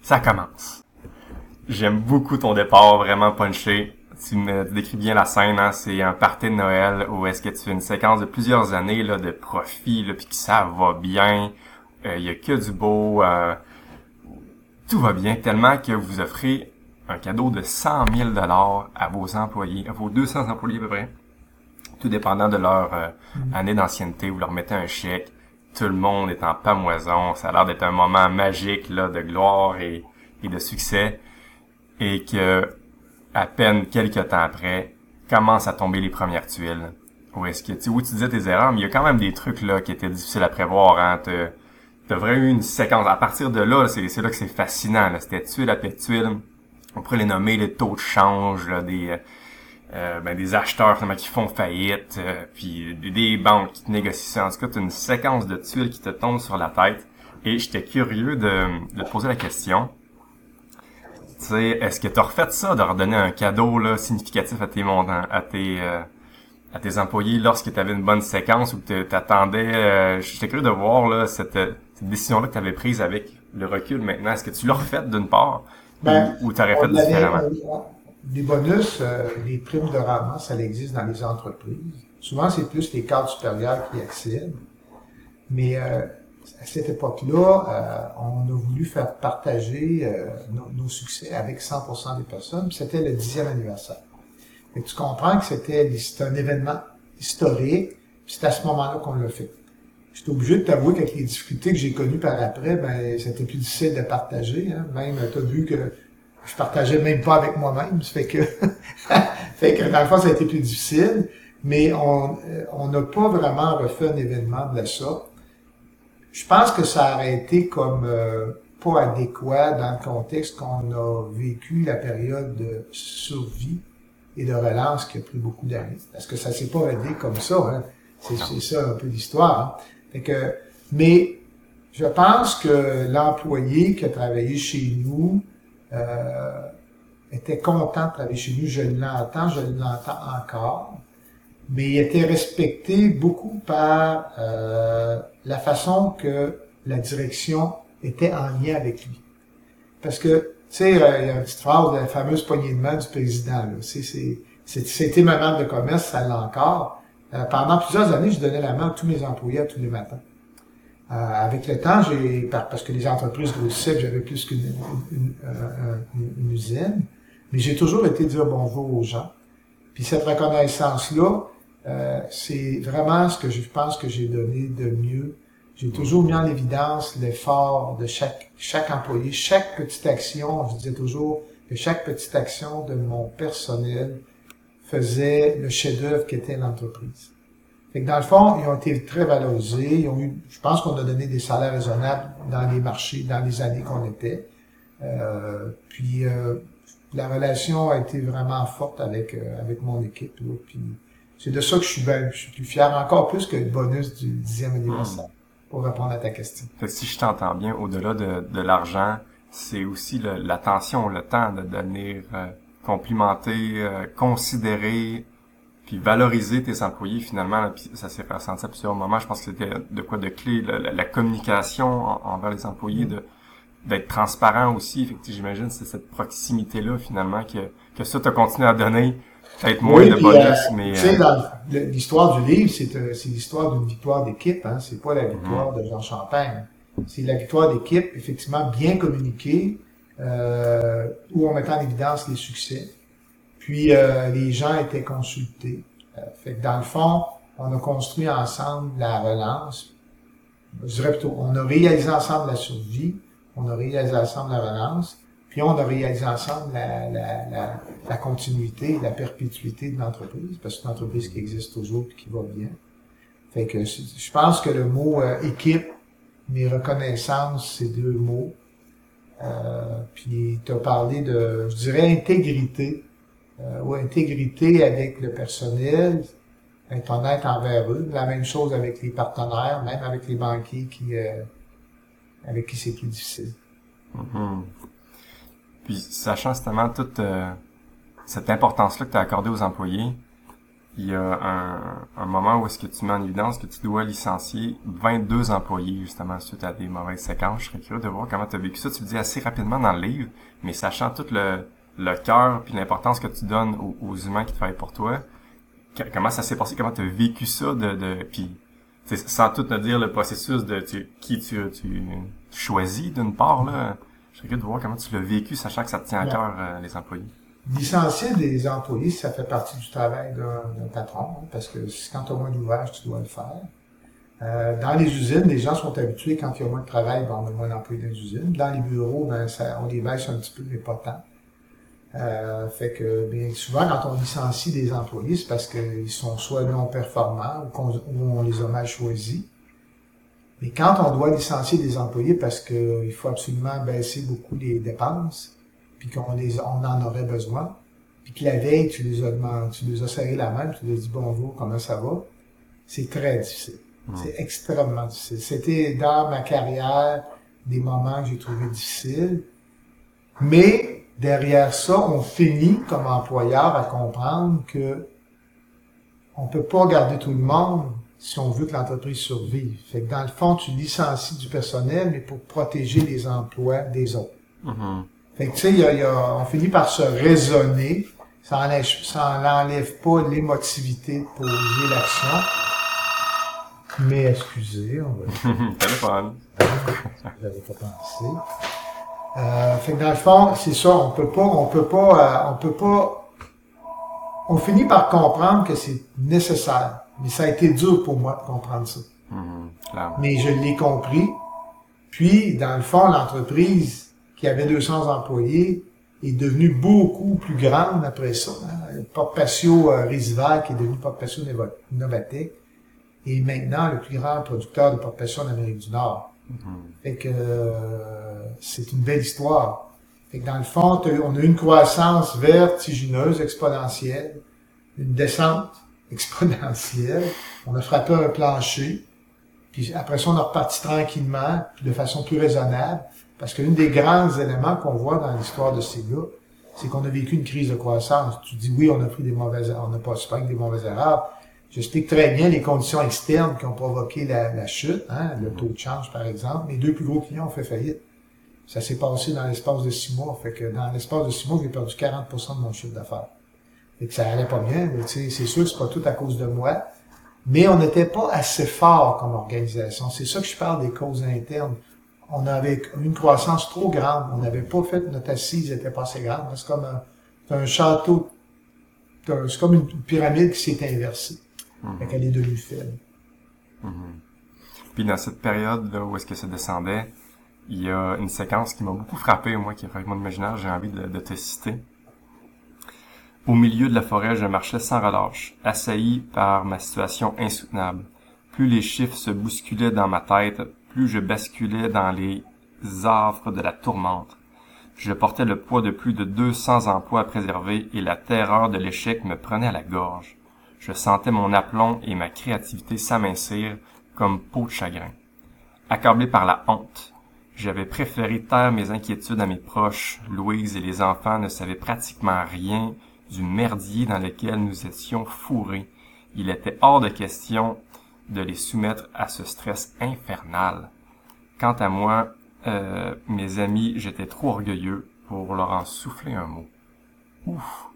ça commence. J'aime beaucoup ton départ, vraiment punché. Tu me décris bien la scène, hein? c'est un party de Noël où est-ce que tu fais une séquence de plusieurs années là, de profit, là, puis que ça va bien, il euh, y a que du beau, euh, tout va bien, tellement que vous offrez un cadeau de 100 000 dollars à vos employés, à vos 200 employés à peu près, tout dépendant de leur euh, mm. année d'ancienneté, vous leur mettez un chèque, tout le monde est en pamoison, ça a l'air d'être un moment magique là, de gloire et, et de succès et que à peine quelques temps après, commencent à tomber les premières tuiles. Où est-ce que tu, où tu disais tes erreurs, mais il y a quand même des trucs là qui étaient difficiles à prévoir. Hein. T'as vraiment eu une séquence. À partir de là, c'est, c'est là que c'est fascinant. Là. C'était tuile après tuile. On pourrait les nommer les taux de change, là, des euh, ben, des acheteurs qui font faillite, euh, puis des banques qui te négocient. En tout cas, t'as une séquence de tuiles qui te tombent sur la tête. Et j'étais curieux de, de te poser la question est-ce que tu as refait ça, de redonner un cadeau là, significatif à tes montants, à tes euh, à tes employés lorsque tu avais une bonne séquence ou que tu attendais euh, j'étais curieux de voir là cette, décision-là que tu avais prise avec le recul maintenant. Est-ce que tu l'as refait d'une part ben, ou, tu aurais fait différemment? Des bonus, euh, des primes de rendement, ça existe dans les entreprises. Souvent, c'est plus les cadres supérieurs qui accèdent. Mais euh, à cette époque-là, euh, on a voulu faire partager euh, nos, succès avec 100% des personnes. C'était le dixième anniversaire. Et tu comprends que c'était un événement historique. C'est à ce moment-là qu'on l'a fait. J'étais obligé de t'avouer qu'avec les difficultés que j'ai connues par après, ben c'était plus difficile de partager. Hein. Même, tu as vu que je partageais même pas avec moi-même. Ça fait que, fait que dans le fond, ça a été plus difficile. Mais on euh, on n'a pas vraiment refait un événement de la sorte. Je pense que ça aurait été comme euh, pas adéquat dans le contexte qu'on a vécu la période de survie et de relance qui a pris beaucoup d'années. Parce que ça s'est pas aidé comme ça. Hein. C'est ça un peu l'histoire. Hein. Fait que, mais je pense que l'employé qui a travaillé chez nous euh, était content de travailler chez nous. Je l'entends, je l'entends encore. Mais il était respecté beaucoup par euh, la façon que la direction était en lien avec lui. Parce que, tu sais, euh, il y a une petite phrase de la fameuse poignée de main du président. C'était ma marque de commerce, ça l'a encore. Euh, pendant plusieurs années, je donnais la main à tous mes employés à tous les matins. Euh, avec le temps, j'ai parce que les entreprises grossissaient, j'avais plus qu'une une, une, usine, mais j'ai toujours été dire bonjour aux gens. Puis cette reconnaissance-là, euh, c'est vraiment ce que je pense que j'ai donné de mieux. J'ai toujours mis en évidence l'effort de chaque chaque employé, chaque petite action. Je disais toujours que chaque petite action de mon personnel faisait le chef-d'œuvre qu'était l'entreprise. Fait que dans le fond, ils ont été très valorisés. Ils ont eu, je pense qu'on a donné des salaires raisonnables dans les marchés, dans les années qu'on était. Euh, puis euh, la relation a été vraiment forte avec euh, avec mon équipe. puis c'est de ça que je suis, ben, je suis plus fier encore plus que le bonus du dixième anniversaire. Pour répondre à ta question. si je t'entends bien, au-delà de, de l'argent, c'est aussi l'attention, le, temps de venir complimenter, euh, considérer, puis valoriser tes employés finalement. puis ça s'est ressenti à plusieurs moments. Je pense que c'était de quoi de clé, la, communication envers les employés, de d'être transparent aussi. Fait j'imagine c'est cette proximité là finalement que que ça t'a continué à donner. Peut-être moins de bonus, euh, mais. Tu sais, dans l'histoire du livre, c'est euh, c'est l'histoire d'une victoire d'équipe. Hein. C'est pas la victoire de Jean Champagne. C'est la victoire d'équipe, effectivement bien communiquée, euh, où on mettait en évidence les succès. Puis euh, les gens étaient consultés. Euh, fait que dans le fond, on a construit ensemble la relance. Je dirais plutôt, on a réalisé ensemble la survie, on a réalisé ensemble la relance, puis on a réalisé ensemble la, la, la, la continuité, la perpétuité de l'entreprise, parce que c'est une entreprise qui existe toujours et qui va bien. Fait que je pense que le mot équipe, mes reconnaissances, ces deux mots, euh, puis tu as parlé de, je dirais, intégrité, euh, ou intégrité avec le personnel, être honnête envers eux. La même chose avec les partenaires, même avec les banquiers qui, euh, avec qui c'est plus difficile. Mm-hmm. Puis, sachant justement toute euh, cette importance-là que tu as accordée aux employés, il y a un, un moment où est-ce que tu mets en évidence que tu dois licencier 22 employés justement suite à des mauvaises séquences. Je serais curieux de voir comment tu as vécu ça. Tu le dis assez rapidement dans le livre, mais sachant tout le, le cœur puis l'importance que tu donnes aux, humains qui travaillent pour toi, comment ça s'est passé, comment tu as vécu ça de, de puis sans tout te dire le processus de qui tu, tu choisis d'une part là. Curieux de voir comment tu l'as vécu, sachant que ça te tient à cœur euh, les employés licencier des employés, ça fait partie du travail d'un patron, hein, parce que quand tu as moins d'ouvrage, tu dois le faire. Euh, dans les usines, les gens sont habitués, quand il y a moins de travail, ben, on a moins d'employés dans les usines. Dans les bureaux, ben, ça, on les baisse un petit peu, mais pas tant. Euh, fait que bien souvent, quand on licencie des employés, c'est parce qu'ils sont soit non performants ou, on, les a mal choisis. Mais quand on doit licencier des employés parce qu'il faut absolument baisser beaucoup les dépenses, puis qu'on les, on en aurait besoin, puis que la veille, tu les as tu les as serré la main, tu les as dit bonjour, comment ça va, c'est très difficile. C'est extrêmement difficile. C'était dans ma carrière des moments que j'ai trouvé difficiles. Mais derrière ça, on finit comme employeur à comprendre que on peut pas garder tout le monde si on veut que l'entreprise survive. Fait que dans le fond, tu licencies du personnel, mais pour protéger les emplois des autres. Mm-hmm. Fait que, tu sais, y a, y a, on finit par se raisonner. Ça enlève, ça n'enlève pas l'émotivité de poser l'action. Mais excusez, on va... Téléphone. J'avais pas pensé. Euh, fait que dans le fond, c'est ça, on peut pas, on peut pas, euh, on peut pas, on finit par comprendre que c'est nécessaire. Mais ça a été dur pour moi de comprendre ça. Mm-hmm. Mais je l'ai compris. Puis, dans le fond, l'entreprise, qui avait 200 employés, est devenue beaucoup plus grande après ça. Hein. Le porte patio euh, qui est devenu porte patio Novatec, est maintenant le plus grand producteur de porte patio en Amérique du Nord. Mm-hmm. Fait que euh, c'est une belle histoire. Fait que dans le fond, on a une croissance vertigineuse, exponentielle, une descente exponentielle. On a frappé un plancher. Puis après ça, on a reparti tranquillement, de façon plus raisonnable. Parce que l'un des grands éléments qu'on voit dans l'histoire de ces gars, c'est qu'on a vécu une crise de croissance. Tu dis oui, on a pris des mauvaises, on n'a pas avec des mauvaises erreurs. J'explique très bien les conditions externes qui ont provoqué la, chute, hein, le taux de change par exemple. Mes deux plus gros clients ont fait faillite. Ça s'est passé dans l'espace de six mois. Fait dans l'espace de six mois, j'ai perdu 40% de mon chiffre d'affaires. Et que ça allait pas bien. C'est sûr que c'est pas tout à cause de moi. Mais on n'était pas assez fort comme organisation. C'est ça que je parle des causes internes on avait une croissance trop grande. On n'avait pas fait, notre assise n'était pas assez grande. C'est comme un, château, c'est comme une pyramide qui s'est inversée. Mm Elle est devenue faible. Mhm. Puis dans cette période là où est-ce que ça descendait, il y a une séquence qui m'a beaucoup frappé, moi, qui a fait mon imaginaire, j'ai envie de, de, te citer. Au milieu de la forêt, je marchais sans relâche, assailli par ma situation insoutenable. Plus les chiffres se bousculaient dans ma tête, plus je basculais dans les affres de la tourmente. Je portais le poids de plus de deux cents emplois à préserver et la terreur de l'échec me prenait à la gorge. Je sentais mon aplomb et ma créativité s'amincir comme peau de chagrin. Accablé par la honte, j'avais préféré taire mes inquiétudes à mes proches. Louise et les enfants ne savaient pratiquement rien du merdier dans lequel nous étions fourrés. Il était hors de question de les soumettre à ce stress infernal. Quant à moi, euh, mes amis, j'étais trop orgueilleux pour leur en souffler un mot. Ouf.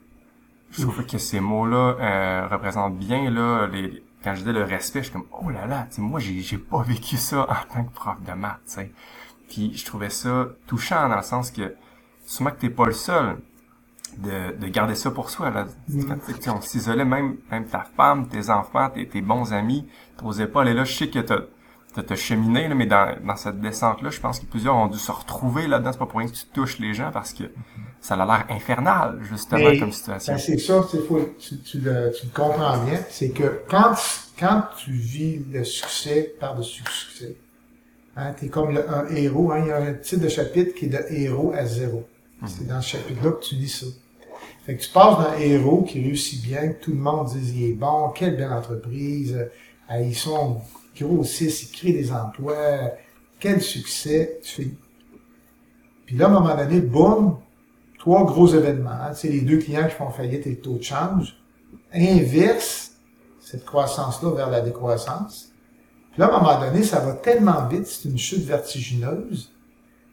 Je trouve que ces mots-là euh, représentent bien là les quand je dis le respect, je suis comme oh là là, moi j'ai j'ai pas vécu ça en tant que prof de maths, sais. Puis je trouvais ça touchant dans le sens que sûrement que t'es pas le seul de, de garder ça pour soi. Là. Mm. on s'isolait même, même ta femme, tes enfants, tes, tes bons amis, t'osais pas aller là. Je sais que t'as t'as cheminé, là, mais dans, dans cette descente-là, je pense que plusieurs ont dû se retrouver là-dedans. C'est pas pour rien que tu touches les gens parce que ça a l'air infernal, justement, comme situation. Ben c'est ça, c'est faut, tu, tu, le, tu le comprends bien. C'est que quand, quand tu vis le succès par-dessus le succès, hein, t'es comme le, un héros. Hein, il y a un titre de chapitre qui est de héros à zéro. Mm-hmm. C'est dans ce chapitre-là que tu lis ça. Fait que tu passes d'un héros qui réussit bien, que tout le monde dit il est bon, quelle belle entreprise, euh, ils sont grossissent, ils créent des emplois, quel succès, tu fais. Puis là, à un moment donné, boum, trois gros événements, c'est les deux clients qui font faillite et le taux de change, inverse cette croissance-là vers la décroissance. Puis là, à un moment donné, ça va tellement vite, c'est une chute vertigineuse.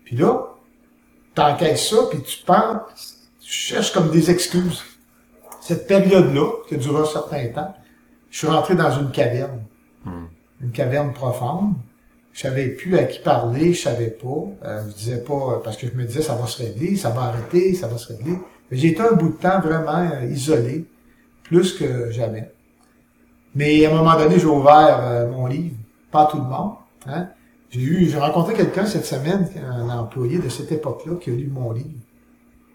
Puis là, t'encaisses ça, puis tu penses, je cherche comme des excuses. Cette période-là, qui a duré un certain temps, je suis rentré dans une caverne. Hmm. Une caverne profonde. Je savais plus à qui parler, je savais pas. Euh, je disais pas, parce que je me disais, ça va se régler, ça va arrêter, ça va se régler. J'ai été un bout de temps vraiment euh, isolé, plus que jamais. Mais à un moment donné, j'ai ouvert euh, mon livre, pas tout le monde. Hein. J'ai eu, j'ai rencontré quelqu'un cette semaine, un employé de cette époque-là, qui a lu mon livre.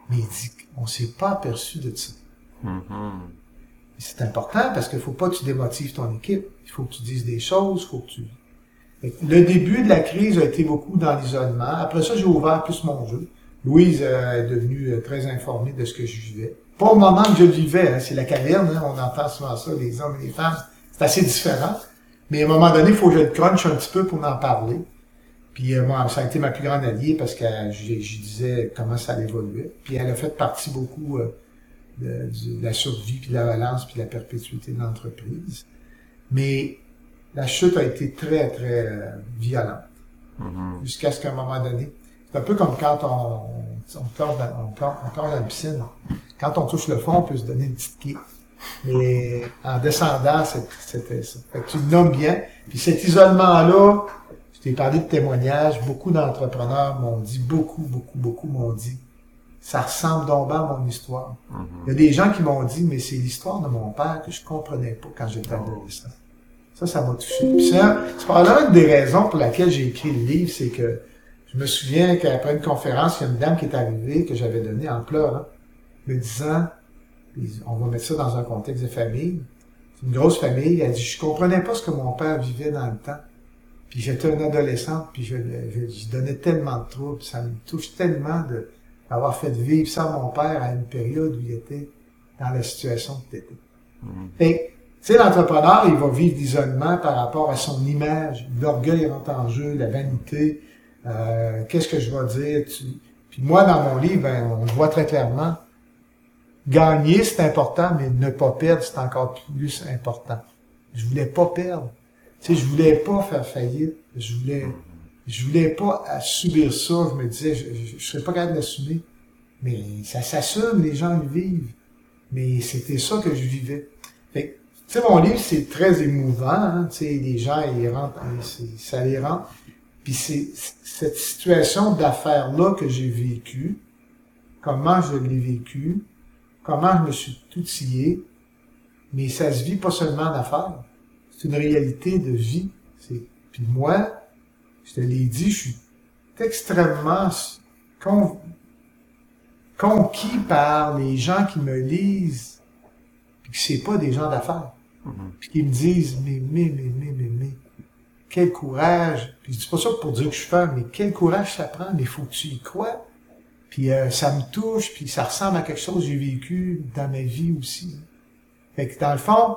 Mais il dit, on s'est pas aperçu de ça. Mm-hmm. C'est important parce qu'il faut pas que tu démotives ton équipe. Il faut que tu dises des choses, faut que tu... Le début de la crise a été beaucoup dans l'isolement. Après ça, j'ai ouvert plus mon jeu. Louise euh, est devenue euh, très informée de ce que je vivais. Pas au moment que je vivais, hein, c'est la caverne, hein, on entend souvent ça, les hommes et les femmes. C'est assez différent. Mais à un moment donné, il faut que je le crunch un petit peu pour en parler. Puis euh, moi, ça a été ma plus grande alliée parce que je, disais comment ça évoluer. Puis elle a fait partie beaucoup euh, de, la survie, puis de la balance, puis de la perpétuité de l'entreprise. Mais la chute a été très, très euh, violente. Mm-hmm. Jusqu'à ce qu'à un moment donné, c'est un peu comme quand on, on, dans, on, dans la piscine. Quand on touche le fond, on peut se donner une petite quille. Mais en descendant, c'était ça. Fait que tu le nommes bien. Puis cet isolement-là, je t'ai parlé de témoignages, beaucoup d'entrepreneurs m'ont dit, beaucoup, beaucoup, beaucoup m'ont dit, ça ressemble donc à mon histoire. Mm-hmm. Il y a des gens qui m'ont dit, mais c'est l'histoire de mon père que je comprenais pas quand j'étais adolescent. Ça, ça m'a touché. Puis c'est probablement une des raisons pour laquelle j'ai écrit le livre, c'est que Je me souviens qu'après une conférence, il y a une dame qui est arrivée, que j'avais donnée en pleurant, me disant, on va mettre ça dans un contexte de famille. C'est une grosse famille. Elle dit, je comprenais pas ce que mon père vivait dans le temps. Puis j'étais une adolescente, puis je, je, donnais tellement de troubles. Ça me touche tellement de avoir fait vivre ça à mon père à une période où il était dans la situation que tu étais. Mm-hmm. tu sais, l'entrepreneur, il va vivre l'isolement par rapport à son image. L'orgueil rentre en jeu, la vanité. Euh, qu'est-ce que je vais dire? Puis moi, dans mon livre, ben, on le voit très clairement. Gagner, c'est important, mais ne pas perdre, c'est encore plus important. Je voulais pas perdre. Tu sais, je voulais pas faire faillite. Je voulais, je voulais pas subir ça. Je me disais, je, je, serais pas capable d'assumer. Mais ça s'assume, les gens le vivent. Mais c'était ça que je vivais. Fait tu sais, mon livre, c'est très émouvant. Hein? Tu sais, les gens, ils rentrent, ça les rend. Puis c'est cette situation d'affaires-là que j'ai vécue, comment je l'ai vécue, comment je me suis tout scié, mais ça se vit pas seulement d'affaires c'est une réalité de vie. Puis moi, je te l'ai dit, je suis extrêmement conquis par les gens qui me lisent, puis que c'est pas des gens d'affaires. Mm-hmm. Puis qui me disent, mais, mais, mais, mais, mais, mais, quel courage. Puis je dis pas ça pour dire que je suis femme, mais quel courage ça prend, mais faut que tu y crois. Puis euh, ça me touche, puis ça ressemble à quelque chose que j'ai vécu dans ma vie aussi. Fait que dans le fond,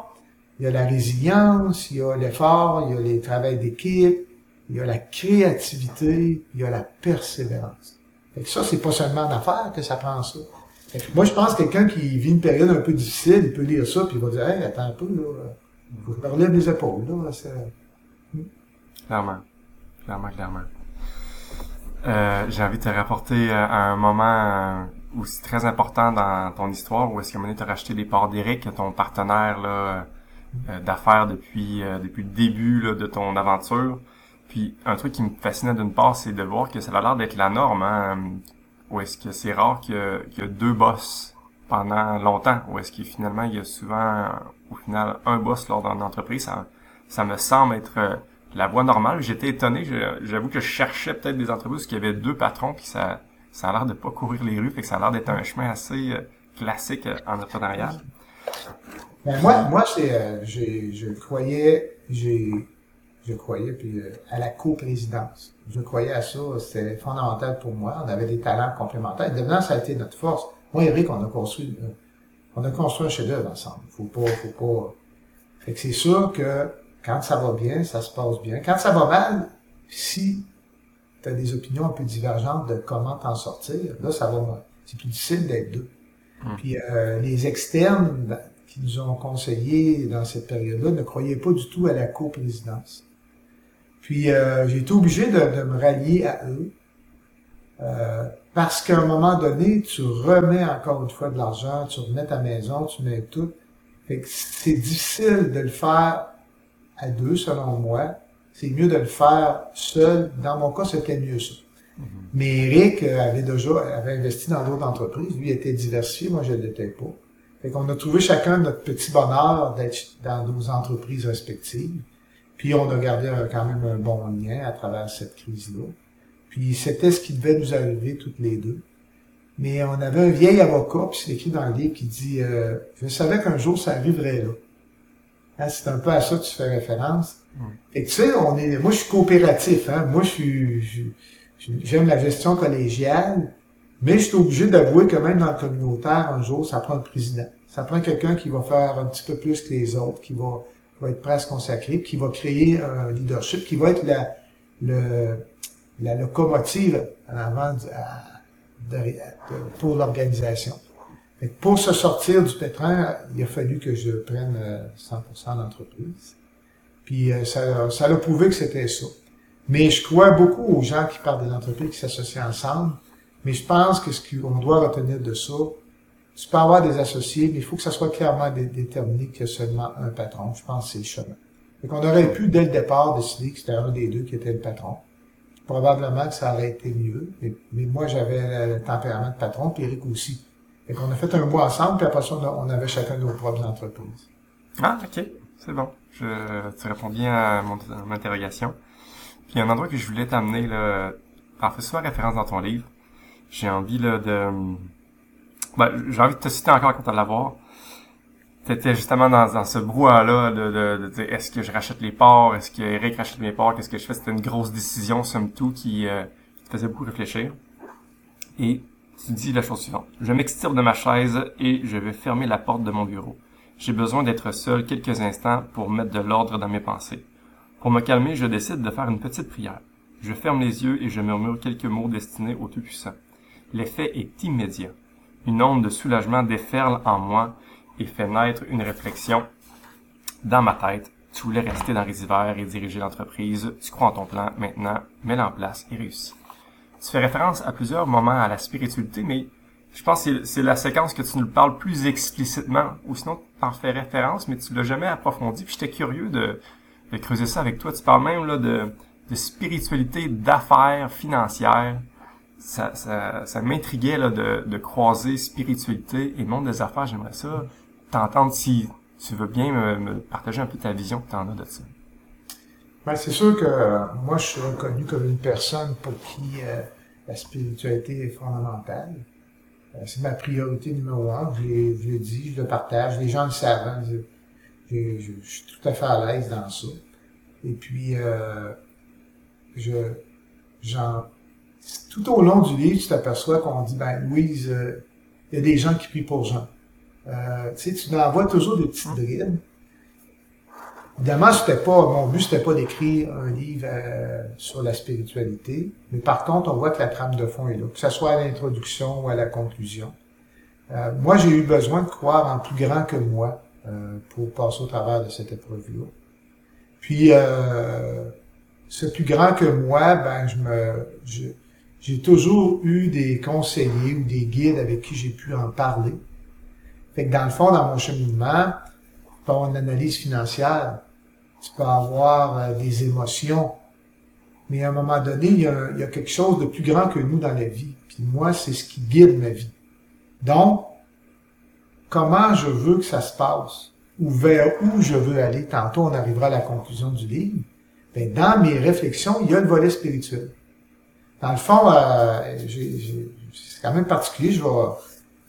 il y a la résilience, il y a l'effort, il y a les travail d'équipe, il y a la créativité, il y a la persévérance. Fait que ça, c'est pas seulement d'affaires que ça prend ça. moi, je pense que quelqu'un qui vit une période un peu difficile, il peut lire ça, puis il va dire, hey, attends un peu, là, faut que je me relève les épaules, là. Hmm. Clairement. Clairement, clairement. Euh, j'ai envie de te rapporter euh, à un moment euh, aussi très important dans ton histoire où est-ce qu'à un moment donné, tu as racheté les parts d'Eric, ton partenaire, là, euh, d'affaires depuis euh, depuis le début de ton aventure. Puis un truc qui me fascinait d'une part, c'est de voir que ça a l'air d'être la norme. Hein? Ou est-ce que c'est rare qu'il y, a deux boss pendant longtemps? Ou est-ce que finalement il y a souvent au final un boss lors d'une entreprise? Ça, ça me semble être euh, la voie normale. J'étais étonné. J'avoue que je cherchais peut-être des entreprises qui avaient deux patrons, puis ça, ça a l'air de pas courir les rues, fait que ça a l'air d'être un chemin assez classique en entrepreneuriat. Ben, moi, moi euh, je croyais, je croyais puis euh, à la coprésidence. Je croyais à ça, c'était fondamental pour moi. On avait des talents complémentaires. Et devenant, ça a été notre force. Moi Eric, on a construit, euh, on a construit un chef-d'œuvre ensemble. Faut pas, faut pas. Fait que c'est sûr que quand ça va bien, ça se passe bien. Quand ça va mal, si tu as des opinions un peu divergentes de comment t'en sortir, là, ça va. C'est plus difficile d'être deux. Hum. Puis euh, les externes, qui nous ont conseillé dans cette période-là ne croyaient pas du tout à la coprésidence. Puis euh, j'ai été obligé de, me rallier à eux euh, parce qu'à un moment donné, tu remets encore une fois de l'argent, tu remets ta maison, tu mets tout. Fait que c'est difficile de le faire à deux, selon moi. C'est mieux de le faire seul. Dans mon cas, c'était mieux ça. Mm-hmm. Mais Eric avait déjà avait investi dans d'autres entreprises. Lui était diversifié, moi je ne l'étais pas. Fait qu'on a trouvé chacun notre petit bonheur d'être dans nos entreprises respectives. Puis on a gardé quand même un bon lien à travers cette crise-là. Puis c'était ce qui devait nous arriver toutes les deux. Mais on avait un vieil avocat, puis c'est écrit dans le livre, qui dit euh, Je savais qu'un jour ça arriverait là. Hein, c'est un peu à ça que tu fais référence. Et tu sais, on est. Moi, je suis coopératif, hein. Moi, je suis. J'aime la gestion collégiale. Mais je suis obligé d'avouer que même dans le communautaire, un jour, ça prend un président. Ça prend quelqu'un qui va faire un petit peu plus que les autres, qui va, va être presque consacré, qui va créer un leadership, qui va être la, le, la locomotive en avant de, pour l'organisation. Pour se sortir du pétrin, il a fallu que je prenne 100% euh, d'entreprise. Puis euh, ça, ça a prouvé que c'était ça. Mais je crois beaucoup aux gens qui parlent des entreprises qui s'associent ensemble mais je pense que ce qu'on doit retenir de ça, tu peux avoir des associés, mais il faut que ça soit clairement déterminé qu'il y a seulement un patron. Je pense que c'est le chemin. Fait qu'on aurait pu, dès le départ, décider que c'était un des deux qui était le patron. Probablement que ça aurait été mieux, mais, moi, j'avais le tempérament de patron, puis Eric aussi. Fait qu'on a fait un mois ensemble, puis après ça, on, avait chacun nos propres entreprises. Ah, ok. C'est bon. Je, tu réponds bien à mon, interrogation. Il y a un endroit que je voulais t'amener, là, en fais souvent référence dans ton livre. J'ai envie là de... Ben, j'ai envie de te citer encore quand tu l'avoir. T'étais justement dans, dans ce brouhaha-là de, de, de, est-ce que je rachète les parts, est-ce que Eric rachète mes parts, qu'est-ce que je fais? C'était une grosse décision, somme tout, qui, euh, qui te faisait beaucoup réfléchir. Et tu dis la chose suivante. Je m'extirpe de ma chaise et je vais fermer la porte de mon bureau. J'ai besoin d'être seul quelques instants pour mettre de l'ordre dans mes pensées. Pour me calmer, je décide de faire une petite prière. Je ferme les yeux et je murmure quelques mots destinés au Tout-Puissant. L'effet est immédiat. Une onde de soulagement déferle en moi et fait naître une réflexion dans ma tête. Tu voulais rester dans les hivers et diriger l'entreprise. Tu crois en ton plan. Maintenant, mets-le en place et réussis. Tu fais référence à plusieurs moments à la spiritualité, mais je pense que c'est la séquence que tu nous parles plus explicitement, ou sinon tu en fais référence, mais tu l'as jamais approfondi. Puis j'étais curieux de, de creuser ça avec toi. Tu parles même là de, spiritualité, d'affaires financières. Ça, ça, ça m'intriguait là de, de croiser spiritualité et monde des affaires. J'aimerais ça t'entendre si tu veux bien me, partager un peu ta vision que tu en as de ça. Ben, c'est sûr que euh, moi, je suis reconnu comme une personne pour qui euh, la spiritualité est fondamentale. Euh, c'est ma priorité numéro un. Je, je le dis, je le partage. Les gens le savent. Hein. Je, suis tout à fait à l'aise dans ça. Et puis, je, genre, tout au long du livre, tu t'aperçois qu'on dit, ben, Louise, il y a des gens qui prient pour Jean. Euh, tu sais, tu envoies toujours des petites brides. Évidemment, c'était pas, mon but, c'était pas d'écrire un livre euh, sur la spiritualité, mais par contre, on voit que la trame de fond est là, que ce soit à l'introduction ou à la conclusion. Euh, moi, j'ai eu besoin de croire en plus grand que moi euh, pour passer au travers de cette épreuve-là. Puis, ce plus grand que moi, ben, je me, j'ai toujours eu des conseillers ou des guides avec qui j'ai pu en parler. Fait que dans le fond, dans mon cheminement, avoir une analyse financière, tu peux avoir euh, des émotions, mais à un moment donné, il y, a, il y, a, quelque chose de plus grand que nous dans la vie. Puis moi, c'est ce qui guide ma vie. Donc, comment je veux que ça se passe, ou vers où je veux aller, tantôt on arrivera à la conclusion du livre, ben, dans mes réflexions, il y a le volet spirituel. Dans le fond, euh, c'est quand même particulier, je vais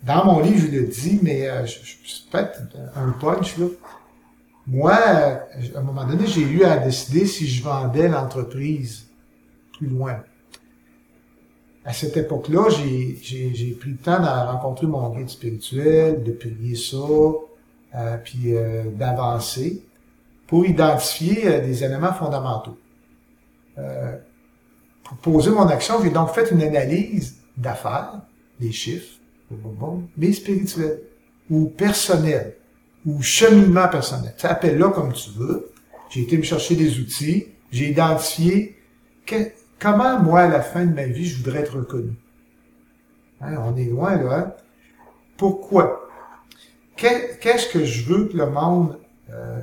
dans mon livre, je le dis, mais euh, je, je, peut-être un punch, là. Moi, à un moment donné, j'ai eu à décider si je vendais l'entreprise plus loin. À cette époque-là, j'ai pris le temps de rencontrer mon guide spirituel, de prier ça, euh, puis euh, d'avancer pour identifier euh, des éléments fondamentaux. Euh, pour poser mon action, j'ai donc fait une analyse d'affaires, des chiffres, mais spirituel, ou personnel, ou cheminement personnel. Tu appelles-le comme tu veux. J'ai été me chercher des outils, j'ai identifié comment, moi, à la fin de ma vie, je voudrais être reconnu? Hein, on est loin, là. Hein? Pourquoi? Qu'est-ce que je veux que le monde euh,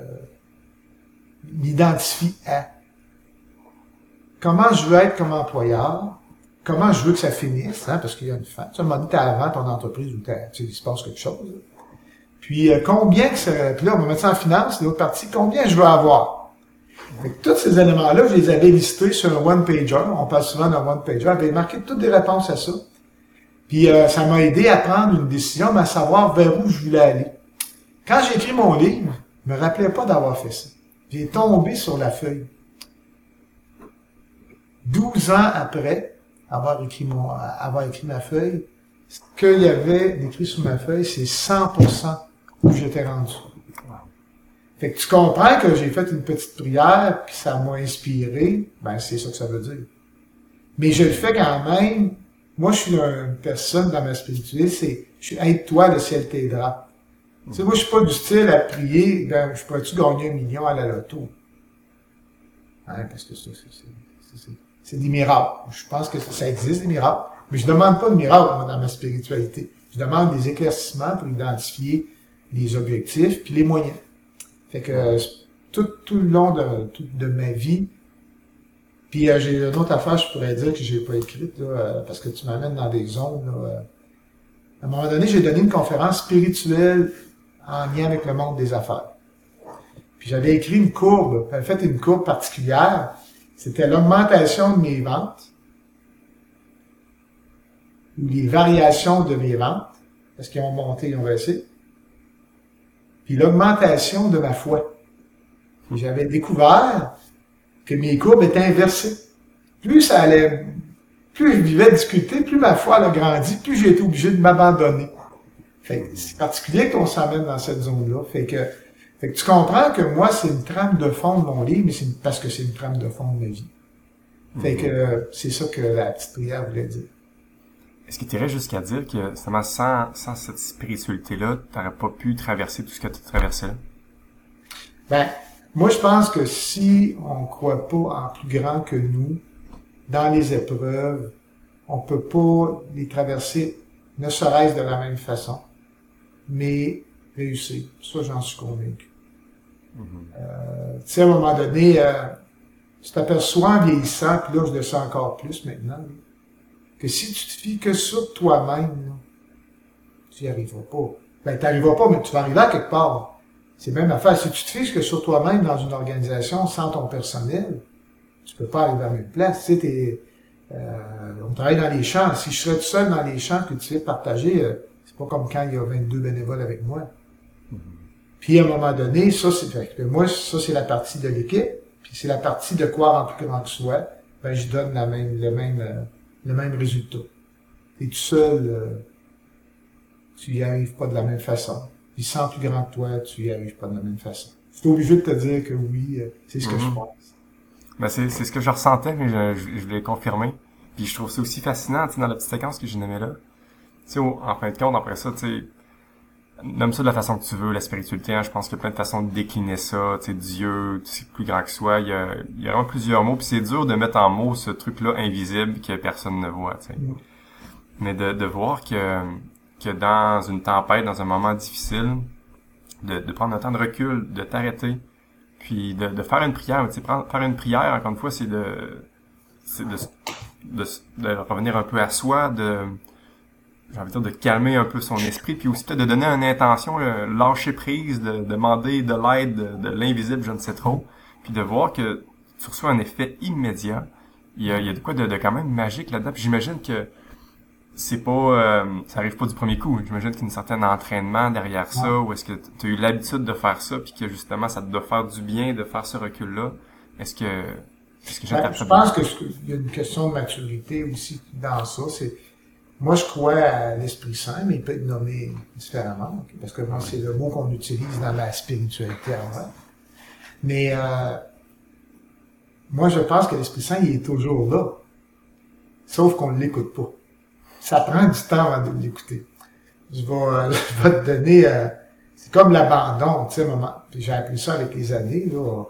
m'identifie à? Comment je veux être comme employeur? comment je veux que ça finisse, hein, parce qu'il y a une fin. Tu m'as dit, avant ton entreprise sais, il se passe quelque chose. Puis euh, combien que ça, puis là, on va mettre ça en finance, l'autre partie, combien je veux avoir? Tous ces éléments-là, je les avais listés sur un one-pager. On parle souvent d'un one-pager. J'avais marqué toutes des réponses à ça. Puis euh, ça m'a aidé à prendre une décision, mais à savoir vers où je voulais aller. Quand j'ai écrit mon livre, je me rappelais pas d'avoir fait ça. J'ai tombé sur la feuille. Douze ans après, avoir écrit mon, avoir écrit ma feuille, ce qu'il y avait décrit sur ma feuille, c'est 100% où j'étais rendu. Fait que tu comprends que j'ai fait une petite prière, puis ça m'a inspiré, ben c'est ça que ça veut dire. Mais je le fais quand même. Moi, je suis une personne dans ma spiritualité, c'est je suis aide-toi, le ciel t'aidera. Tu sais, moi, je suis pas du style à prier, ben, je pourrais-tu gagner un million à la loto? Hein, parce que c'est, c'est, c'est des miracles. Je pense que ça, existe, des miracles. Mais je demande pas de miracles, moi, dans ma spiritualité. Je demande des éclaircissements pour identifier les objectifs puis les moyens. Fait que tout, tout le long de, de ma vie, puis euh, j'ai une autre affaire, je pourrais dire que j'ai pas écrite, là, euh, parce que tu m'amènes dans des zones. Là, euh. à un moment donné, j'ai donné une conférence spirituelle en lien avec le monde des affaires. Puis j'avais écrit une courbe, en fait une courbe particulière c'était l'augmentation de mes ventes ou les variations de mes ventes, parce qu'ils ont monté, ils ont baissé, puis l'augmentation de ma foi. J'avais découvert que mes courbes étaient inversées. Plus ça allait, plus je vivais difficulté, plus ma foi a grandi, plus j'ai été obligé de m'abandonner. c'est particulier qu'on s'amène dans cette zone-là. Fait que, fait que tu comprends que moi, c'est une trame de fond de mon livre, mais c'est parce que c'est une trame de fond de ma vie. Fait que mhm. c'est ça que la petite prière voulait dire. Est-ce que tu irais jusqu'à dire que sans, sans cette spiritualité-là, tu n'aurais pas pu traverser tout ce que tu traversé là? Ben, moi je pense que si on croit pas en plus grand que nous, dans les épreuves, on peut pas les traverser, ne serait-ce de la même façon, mais réussir. Ça, j'en suis convaincu. Mhm. euh, tu sais, à un moment donné, euh, tu t'aperçois en vieillissant, puis là, je le sens encore plus maintenant, que si tu te fies que sur toi-même, tu n'y arriveras pas. Ben, tu arriveras pas, mais tu vas arriver à quelque part. C'est même affaire. Si tu te fies que sur toi-même dans une organisation sans ton personnel, tu peux pas arriver à la même place. Tu sais, euh, on travaille dans les champs. Si je serais tout seul dans les champs que tu sais partager, euh, c'est pas comme quand il y a 22 bénévoles avec moi. Mm-hmm. Puis à un moment donné, ça c'est moi ça c'est la partie de l'équipe, puis c'est la partie de croire en plus grand que soi. Ben je donne la même le même euh, le même résultat. Et tout seul, euh, tu y arrives pas de la même façon. Puis sans plus grand que toi, tu y arrives pas de la même façon. C'est obligé de te dire que oui, euh, c'est ce que je mhm. pense. Ben c'est, c'est ce que je ressentais, mais je, je, l'ai confirmé. Puis je trouve ça aussi fascinant, tu sais, dans la petite séquence que j'ai nommée là. Tu sais, en fin de compte, après ça, tu sais, nomme ça de la façon que tu veux, la spiritualité. Hein, je pense qu'il y a plein de façons de décliner ça. Tu sais, Dieu, c'est plus grand que soi. Il y a, il y a vraiment plusieurs mots. Puis c'est dur de mettre en mots ce truc-là invisible que personne ne voit. Tu sais. Mm. Mais de, de voir que, que dans une tempête, dans un moment difficile, de, de prendre un temps de recul, de t'arrêter, puis de, de faire une prière. Tu sais, faire une prière, encore une fois, c'est de, c'est de, de, de revenir un peu à soi, de j'ai envie de dire, de calmer un peu son esprit, puis aussi peut-être de donner une intention, lâcher prise, de, demander de l'aide, de, l'invisible, je ne sais trop, puis de voir que tu reçois un effet immédiat. Il y a, il y a de quoi de, quand même magique là-dedans. Puis j'imagine que c'est pas, euh, ça arrive pas du premier coup. J'imagine qu'il y a un certain entraînement derrière ça, ou est-ce que tu as eu l'habitude de faire ça, puis que justement ça te doit faire du bien de faire ce recul-là. Est-ce que, est-ce que ben, Je pense qu'il y a une question de maturité aussi dans ça. C'est moi, je crois à l'Esprit Saint, mais il peut être nommé différemment, parce que c'est le mot qu'on utilise dans la spiritualité en Mais euh, moi, je pense que l'Esprit Saint, il est toujours là, sauf qu'on ne l'écoute pas. Ça prend du temps avant de l'écouter. Je vais, euh, je vais te donner... Euh, c'est comme l'abandon, tu sais, moment. J'ai appris ça avec les années. Là.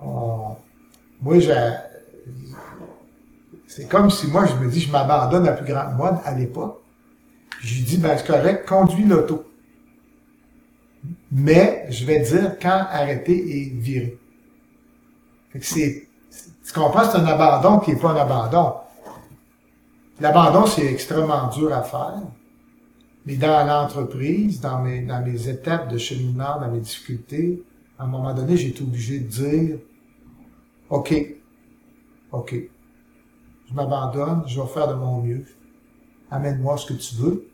moi, j'ai c'est comme si moi, je me dis, je m'abandonne à plus grande moi à l'époque. Je dis, ben, c'est correct, conduis l'auto. Mais, je vais dire quand arrêter et virer. Fait que c'est, tu comprends, c'est un abandon qui n'est pas un abandon. L'abandon, c'est extrêmement dur à faire. Mais dans l'entreprise, dans mes, dans mes étapes de cheminement, dans mes difficultés, à un moment donné, j'ai été obligé de dire, OK, OK, je m'abandonne, je vais faire de mon mieux. Amène-moi ce que tu veux.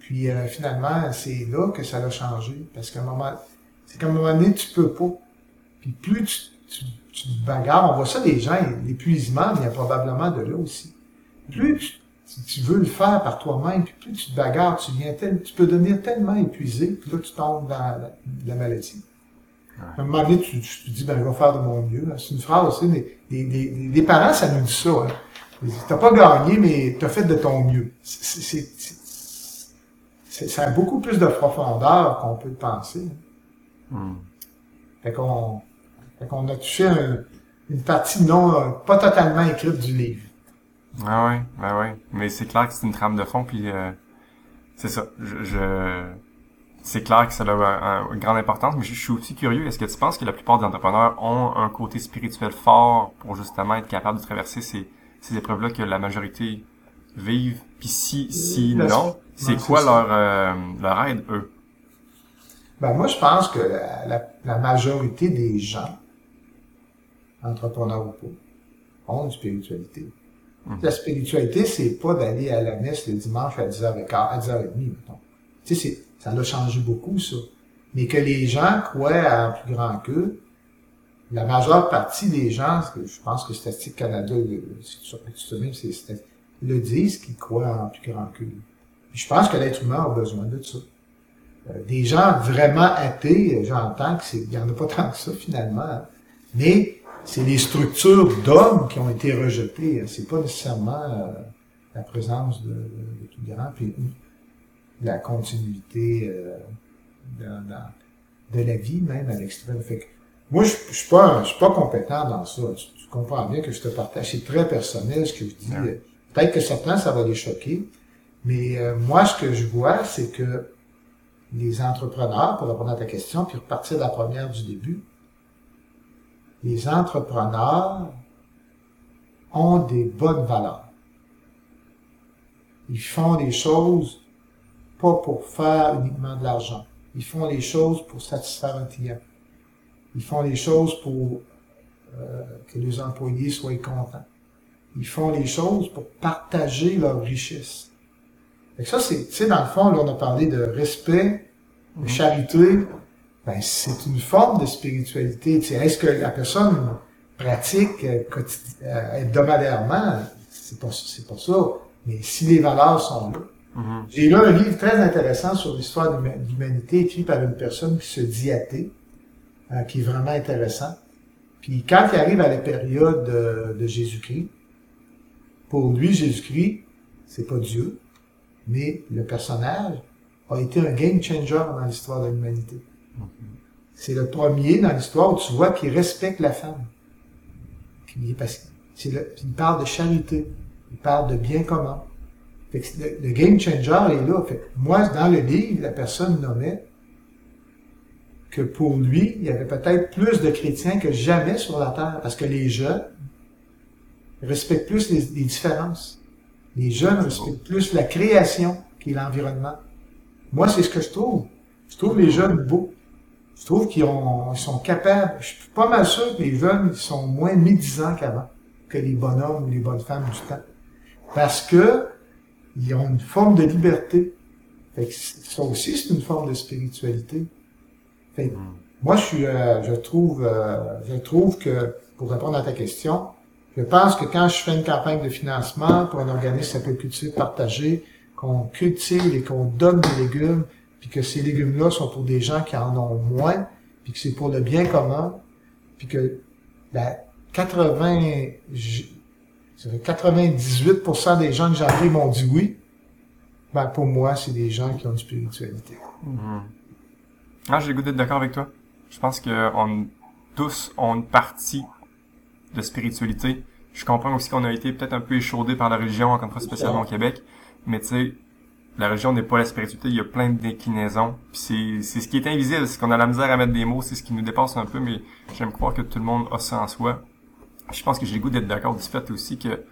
Puis euh, finalement, c'est là que ça a changé. Parce qu'à un moment, c'est qu'à un moment donné, tu peux pas. Puis plus tu, tu, te bagarres, on voit ça des gens, l'épuisement il y a probablement de là aussi. Plus tu, veux le faire par toi-même, puis plus tu te bagarres, tu viens tu peux devenir tellement épuisé, puis là tu tombes dans la, maladie. À un moment donné, tu, te dis, ben, je vais faire de mon mieux. C'est une phrase aussi, mais les, parents, ça nous dit ça. Hein. T'as pas gagné, mais t'as fait de ton mieux. C'est, ça a beaucoup plus de profondeur qu'on peut penser. Hmm. Fait qu'on, a touché une partie non, pas totalement écrite du livre. Ah ouais, ah ouais. Mais c'est clair que c'est une trame de fond, puis euh, c'est ça. Je, c'est clair que ça a une grande importance, mais je, suis aussi curieux. Est-ce que tu penses que la plupart des entrepreneurs ont un côté spirituel fort pour justement être capable de traverser ces ces épreuves-là que la majorité vivent? Puis si, si non, c'est quoi leur, euh, leur aide, eux? Ben, moi, je pense que la, la, majorité des gens, entrepreneurs ou pas, ont une spiritualité. Mm. La spiritualité, c'est pas d'aller à la messe le dimanche à 10h15, à 10h30, mettons. Tu sais, ça a changé beaucoup, ça. Mais que les gens croient à plus grand qu'eux, la majeure partie des gens, je pense que Statistique Canada, le disent qu'ils croient en plus grand qu'eux. Je pense que l'être humain a besoin de ça. Euh, des gens vraiment athées, j'entends qu'il n'y en a pas tant que ça finalement, hein. mais c'est les structures d'hommes qui ont été rejetées. C'est pas nécessairement euh, la présence de, tout grand, puis la continuité euh, de la vie même à l'extrême. Moi, je, je suis pas, je suis pas compétent dans ça. Tu, comprends bien que je te partage. C'est très personnel ce que je dis. Peut-être que certains, ça va les choquer. Mais euh, moi, ce que je vois, c'est que les entrepreneurs, pour répondre à ta question, puis repartir de la première du début, les entrepreneurs ont des bonnes valeurs. Ils font des choses pas pour faire uniquement de l'argent. Ils font les choses pour satisfaire un client. Ils font les choses pour euh, que les employés soient contents. Ils font les choses pour partager leur richesse. Ça, c'est, tu sais, dans le fond, là, on a parlé de respect, de mhm. charité. Ben, c'est une forme de spiritualité. Tu sais, est-ce que la personne pratique euh, euh, hebdomadairement? C'est pas, c'est pas ça. Mais si les valeurs sont là. Mhm. J'ai lu un livre très intéressant sur l'histoire de l'humanité écrit par une personne qui se dit athée, euh, qui est vraiment intéressant. Puis quand il arrive à la période de, de Jésus-Christ, pour lui, Jésus-Christ, c'est pas Dieu, mais le personnage a été un game changer dans l'histoire de l'humanité. C'est le premier dans l'histoire où tu vois qu'il respecte la femme. Parce il parle de charité, il parle de bien commun. le, game changer est là. Fait, moi, dans le livre, la personne nommait que pour lui, il y avait peut-être plus de chrétiens que jamais sur la terre, parce que les jeunes respectent plus les différences. Les jeunes respectent plus la création qui l'environnement. Moi, c'est ce que je trouve. Je trouve les jeunes beaux. Je trouve qu'ils sont capables. Je suis pas mal sûr que les jeunes ils sont moins médisants qu'avant, que les bonhommes ou les bonnes femmes du temps. Parce que ils ont une forme de liberté. Fait que ça aussi, c'est une forme de spiritualité. Fait moi, je suis, euh, je trouve, euh, je trouve que, pour répondre à ta question, je pense que quand je fais une campagne de financement pour un organisme qui s'appelle Cultiver Partager, qu'on cultive et qu'on donne des légumes, puis que ces légumes-là sont pour des gens qui en ont moins, puis que c'est pour le bien commun, puis que ben, 80, 98% des gens que j'ai m'ont dit oui, ben pour moi, c'est des gens qui ont une spiritualité. Mm-hmm. Ah, j'ai le goût d'être d'accord avec toi. Je pense que on, tous ont une partie de spiritualité. Je comprends aussi qu'on a été peut-être un peu échaudé par la religion, encore une fois spécialement au Québec, mais tu sais, la religion n'est pas la spiritualité, il y a plein de déclinaisons. Puis c'est ce qui est invisible, c'est qu'on a la misère à mettre des mots, c'est ce qui nous dépasse un peu, mais j'aime croire que tout le monde a ça en soi. Je pense que j'ai le goût d'être d'accord du fait aussi que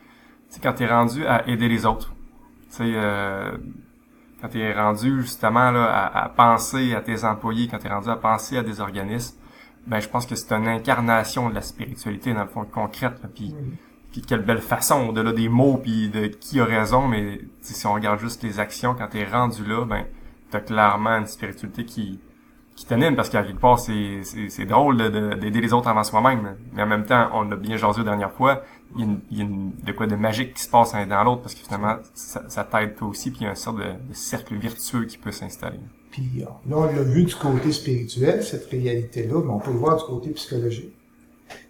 c'est quand t'es rendu à aider les autres, tu sais, euh, quand t'es rendu justement là à, à, penser à tes employés, quand t'es rendu à penser à des organismes, ben je pense que c'est une incarnation de la spiritualité dans le fond concrète là, puis puis quelle belle façon au-delà des mots puis de qui a raison mais si on regarde juste les actions quand t'es rendu là ben t'as clairement une spiritualité qui qui t'anime parce qu'à quelque part c'est c'est drôle d'aider les autres avant soi-même mais en même temps on l'a bien jasé la dernière fois il y a, une, il y a une, de quoi de magique qui se passe un dans l'autre parce que finalement ça, ça t'aide toi aussi puis il y a un sorte de, de cercle vertueux qui peut s'installer puis là, on l'a vu du côté spirituel, cette réalité-là, mais on peut le voir du côté psychologique.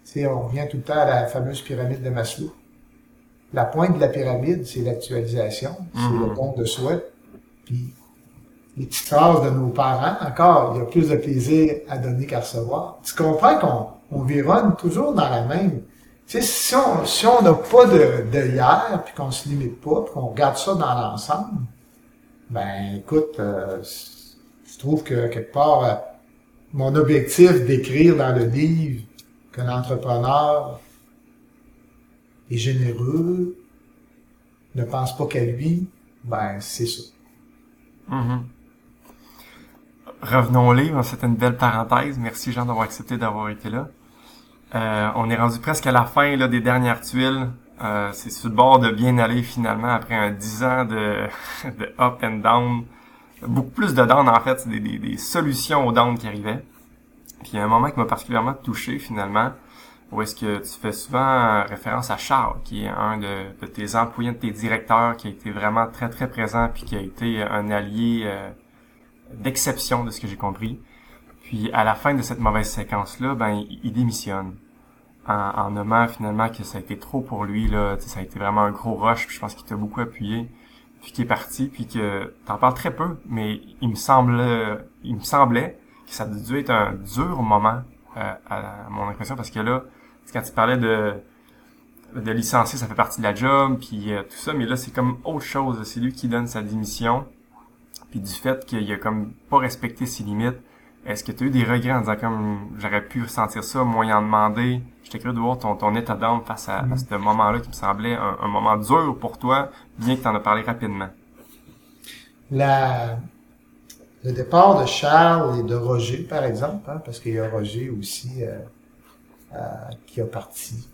C'est, on revient tout le temps à la fameuse pyramide de Maslow. La pointe de la pyramide, c'est l'actualisation, c'est le don mm-hmm. de soi. Puis les petites phrases de nos parents, encore, il y a plus de plaisir à donner qu'à recevoir. Tu comprends qu'on on vironne toujours dans la même. Si on si on n'a pas de, de hier, puis qu'on se limite pas, puis qu'on regarde ça dans l'ensemble, ben écoute, euh, je trouve que quelque part, euh, mon objectif d'écrire dans le livre que l'entrepreneur est généreux, ne pense pas qu'à lui, ben c'est ça. Mm-hmm. Revenons au livre, c'était une belle parenthèse. Merci Jean d'avoir accepté d'avoir été là. Euh, on est rendu presque à la fin là, des dernières tuiles Euh, c'est sur le bord de bien aller finalement après un 10 ans de, up and down. Beaucoup plus de down en fait, c'est des, solutions aux down qui arrivaient. Puis il y a un moment qui m'a particulièrement touché finalement, où est-ce que tu fais souvent référence à Charles, qui est un de, de, tes employés, de tes directeurs, qui a été vraiment très très présent, puis qui a été un allié euh, d'exception de ce que j'ai compris. Puis à la fin de cette mauvaise séquence-là, ben il démissionne en, en nommant finalement que ça a été trop pour lui là, ça a été vraiment un gros rush, puis je pense qu'il t'a beaucoup appuyé, puis qu'il est parti, puis que t'en parles très peu, mais il me semble, il me semblait que ça a dû être un dur moment euh, à, mon impression parce que là, quand tu parlais de de licencier, ça fait partie de la job, puis euh, tout ça, mais là c'est comme autre chose, c'est lui qui donne sa démission, puis du fait qu'il a comme pas respecté ses limites. Est-ce que tu as eu des regrets en disant comme j'aurais pu ressentir ça, moyen de demander? J'étais curieux de voir ton, ton état d'âme face à, mm-hmm. ce moment-là qui me semblait un, moment dur pour toi, bien que tu en as parlé rapidement. La, le départ de Charles et de Roger, par exemple, hein, parce qu'il y a Roger aussi euh, euh, qui a parti.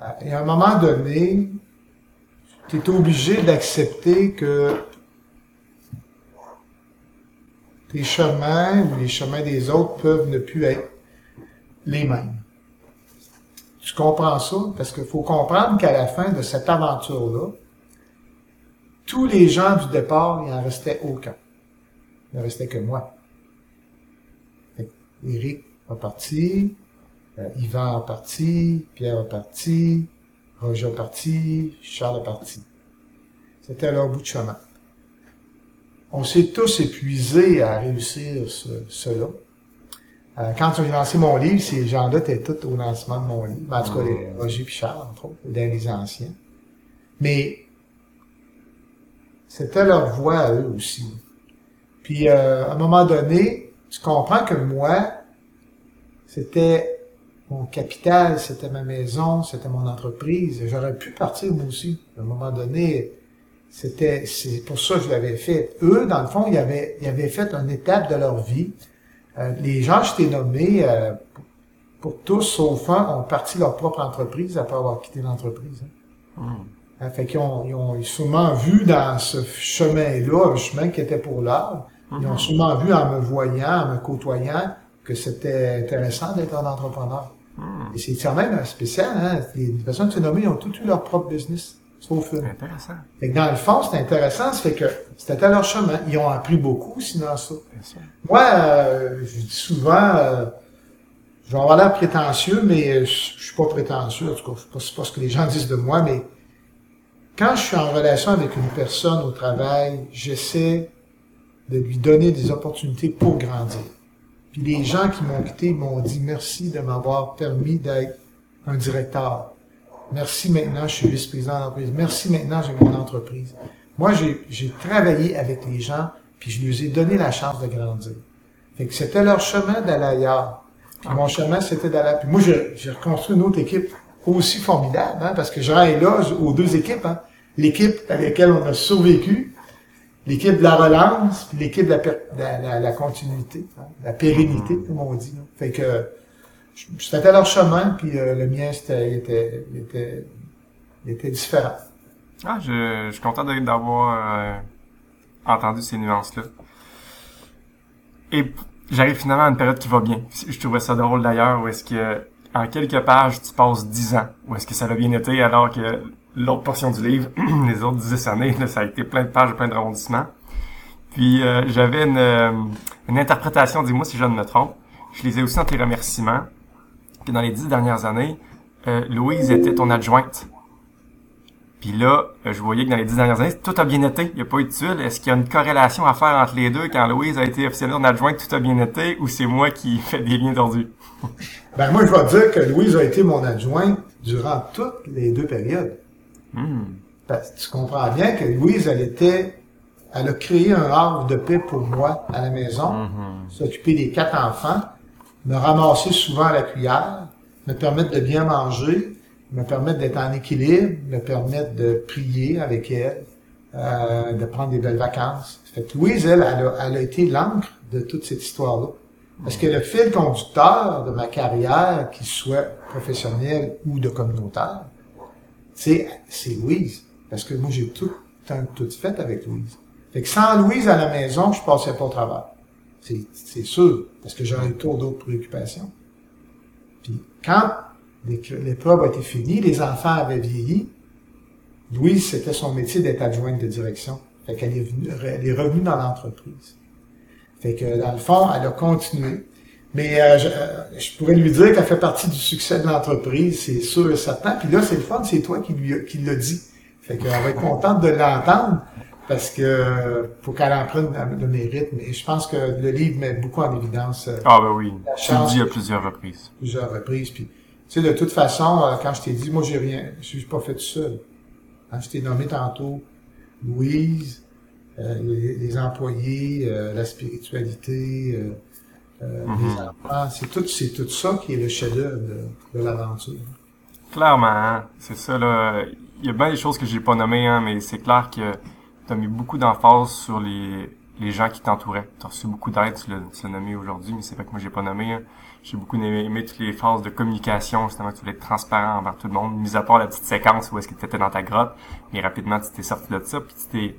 Euh, et à un moment donné, tu es obligé d'accepter que tes chemins ou les chemins des autres peuvent ne plus être les mêmes. Tu comprends ça? Parce qu'il faut comprendre qu'à la fin de cette aventure-là, tous les gens du départ, il en restait aucun. Il ne restait que moi. Éric a parti, euh, Yvan a parti, Pierre a parti, Roger a parti, Charles a parti. C'était leur bout de chemin. On s'est tous épuisés à réussir ce, cela. Euh, quand j'ai lancé mon livre, ces gens-là étaient tous au lancement de mon livre. En tout cas, les, Roger Pichard, entre autres, dans les anciens. Mais c'était leur voix à eux aussi. Puis, euh, à un moment donné, tu comprends que moi, c'était mon capital, c'était ma maison, c'était mon entreprise. J'aurais pu partir moi aussi. À un moment donné, c'était, c'est pour ça que je l'avais fait. Eux, dans le fond, ils avaient, ils avaient fait une étape de leur vie euh, les gens je t'ai nommés, euh, pour, tous, sauf un, ont parti leur propre entreprise après avoir quitté l'entreprise. Hein. Hmm. fait qu'ils ont, ils ont sûrement vu dans ce chemin-là, un chemin qui était pour l'art. Ils ont hmm. sûrement vu en me voyant, en me côtoyant, que c'était intéressant d'être un entrepreneur. Hmm. Et c'est quand même spécial, hein? Les personnes que tu as nommées, ils ont tout eu leur propre business. Sauf Intéressant. Fait que dans le fond, c'est intéressant, fait que c'était à leur chemin. Ils ont appris beaucoup, sinon ça. Moi, euh, je dis souvent, euh, je vais avoir l'air prétentieux, mais euh, je, suis pas prétentieux, en tout cas, c'est pas, ce que les gens disent de moi, mais quand je suis en relation avec une personne au travail, j'essaie de lui donner des opportunités pour grandir. Puis les gens qui m'ont quitté m'ont dit merci de m'avoir permis d'être un directeur Merci maintenant, je suis vice-président d'entreprise. Merci maintenant, j'ai mon entreprise. Moi, j'ai travaillé avec les gens, puis je lui ai donné la chance de grandir. Fait que c'était leur chemin d'aller ailleurs. Puis mon chemin, c'était d'aller... Puis moi, j'ai reconstruit une autre équipe aussi formidable, hein, parce que j'ai un éloge aux deux équipes. Hein. L'équipe avec laquelle on a survécu, l'équipe de la relance, puis l'équipe de, la, la, continuité, hein, la pérennité, comme on dit. Fait que c'était leur chemin, puis euh, le mien, c'était, était, était, était différent. Ah, je, je suis content d'avoir euh, entendu ces nuances-là. Et j'arrive finalement à une période qui va bien. Je trouvais ça drôle d'ailleurs, où est-ce que en quelques pages, tu passes dix ans, où est-ce que ça a bien été, alors que l'autre portion du livre, les autres dix années, ça a été plein de pages, plein de rebondissements. Puis euh, j'avais une, une interprétation, dis-moi si je ne me trompe. Je lisais aussi dans tes remerciements que dans les dix dernières années, euh, Louise était ton adjointe. Puis là, euh, je voyais que dans les dix dernières années, tout a bien été. Il n'y a pas eu de tuile. Est-ce qu'il y a une corrélation à faire entre les deux quand Louise a été officiellement adjointe, tout a bien été, ou c'est moi qui fais des liens tordus? ben moi, je vais dire que Louise a été mon adjointe durant toutes les deux périodes. Hmm. Parce que tu comprends bien que Louise, elle était, elle a créé un havre de paix pour moi à la maison, hmm. s'occuper des quatre enfants, me ramasser souvent à la cuillère, me permettre de bien manger, me permettre d'être en équilibre, me permettre de prier avec elle, euh, de prendre des belles vacances. Fait que Louise, elle, elle a, été l'encre de toute cette histoire-là. Parce que le fil conducteur de ma carrière, qu'il soit professionnel ou de communautaire, c'est Louise. Parce que moi, j'ai tout, tout fait avec Louise. Fait que sans Louise à la maison, je passais pas au travail. C'est sûr, parce que j'aurais eu trop d'autres préoccupations. Puis quand l'épreuve a été finie, les enfants avaient vieilli, Louise, c'était son métier d'être adjointe de direction. Fait qu'elle est, elle est revenue dans l'entreprise. Fait que, dans le fond, elle a continué. Mais euh, euh, je, pourrais lui dire qu'elle fait partie du succès de l'entreprise, c'est sûr et certain. Puis là, c'est le fun, c'est toi qui lui qui l'a dit. Fait qu'elle va être contente de l'entendre parce que faut qu'elle en prenne le mérite. Mais je pense que le livre met beaucoup en évidence. Euh, ah ben oui, tu le dis à plusieurs reprises. Plusieurs reprises. Puis, tu sais, de toute façon, quand je t'ai dit, moi j'ai rien, je suis pas fait tout seul. Quand je t'ai nommé tantôt Louise, les, employés, la spiritualité. Euh, mhm. C'est tout, c'est tout ça qui est le chef-d'œuvre de, l'aventure. Clairement, hein. c'est ça là. Il y a bien des choses que j'ai pas nommées, hein, mais c'est clair que tu as mis beaucoup d'emphase sur les, les gens qui t'entouraient. Tu as reçu beaucoup d'aide, tu l'as nommé aujourd'hui, mais c'est pas que moi j'ai pas nommé. Hein. J'ai beaucoup aimé, toutes les phases de communication, justement, tu voulais être transparent envers tout le monde, mis à part la petite séquence où est-ce que tu étais dans ta grotte, mais rapidement tu t'es sorti de ça, puis tu t'es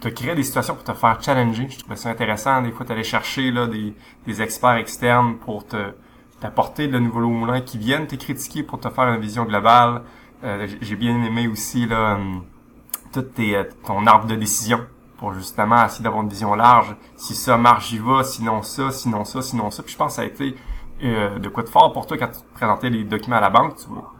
te créer des situations pour te faire challenger. Je trouvais ça intéressant. Des fois, tu allais chercher là, des, des experts externes pour te t'apporter de nouveaux moulins qui viennent te critiquer pour te faire une vision globale. Euh, j'ai bien aimé aussi là hum, tout tes, euh, ton arbre de décision pour justement essayer d'avoir une vision large. Si ça marche, j'y vais. Sinon ça, sinon ça, sinon ça. Puis je pense que ça a été euh, de quoi de fort pour toi quand tu présentais les documents à la banque. Tu vois.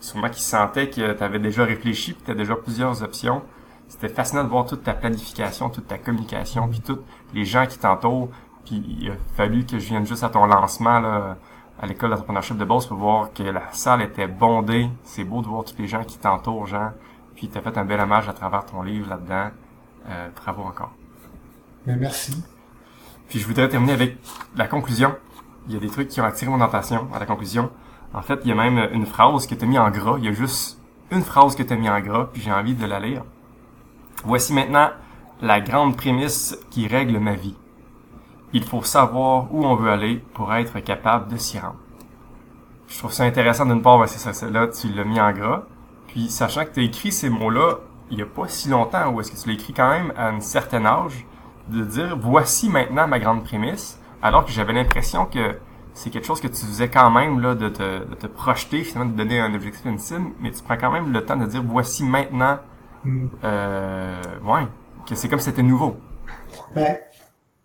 Sûrement qu'ils sentaient que tu avais déjà réfléchi, puis tu as déjà plusieurs options c'était fascinant de voir toute ta planification, toute ta communication, puis tous les gens qui t'entourent. Puis il a fallu que je vienne juste à ton lancement là, à l'école d'entrepreneurship de Beauce pour voir que la salle était bondée. C'est beau de voir tous les gens qui t'entourent, Jean. Puis tu as fait un bel hommage à travers ton livre là-dedans. Euh, bravo encore. Mais merci. Puis je voudrais terminer avec la conclusion. Il y a des trucs qui ont attiré mon attention à la conclusion. En fait, il y a même une phrase que tu as mis en gras. Il y a juste une phrase que tu as mis en gras, puis j'ai envie de la lire. Voici maintenant la grande prémisse qui règle ma vie. Il faut savoir où on veut aller pour être capable de s'y rendre. Je trouve ça intéressant d'une part, c'est ça, là, tu l'as mis en gras. Puis, sachant que tu as écrit ces mots-là il y a pas si longtemps, ou est-ce que tu l'as écrit quand même à un certain âge, de dire voici maintenant ma grande prémisse, alors que j'avais l'impression que c'est quelque chose que tu faisais quand même là de te, de te projeter, finalement de donner un objectif intime, mais tu prends quand même le temps de dire voici maintenant euh, ouais, que c'est comme si c'était nouveau. Ben,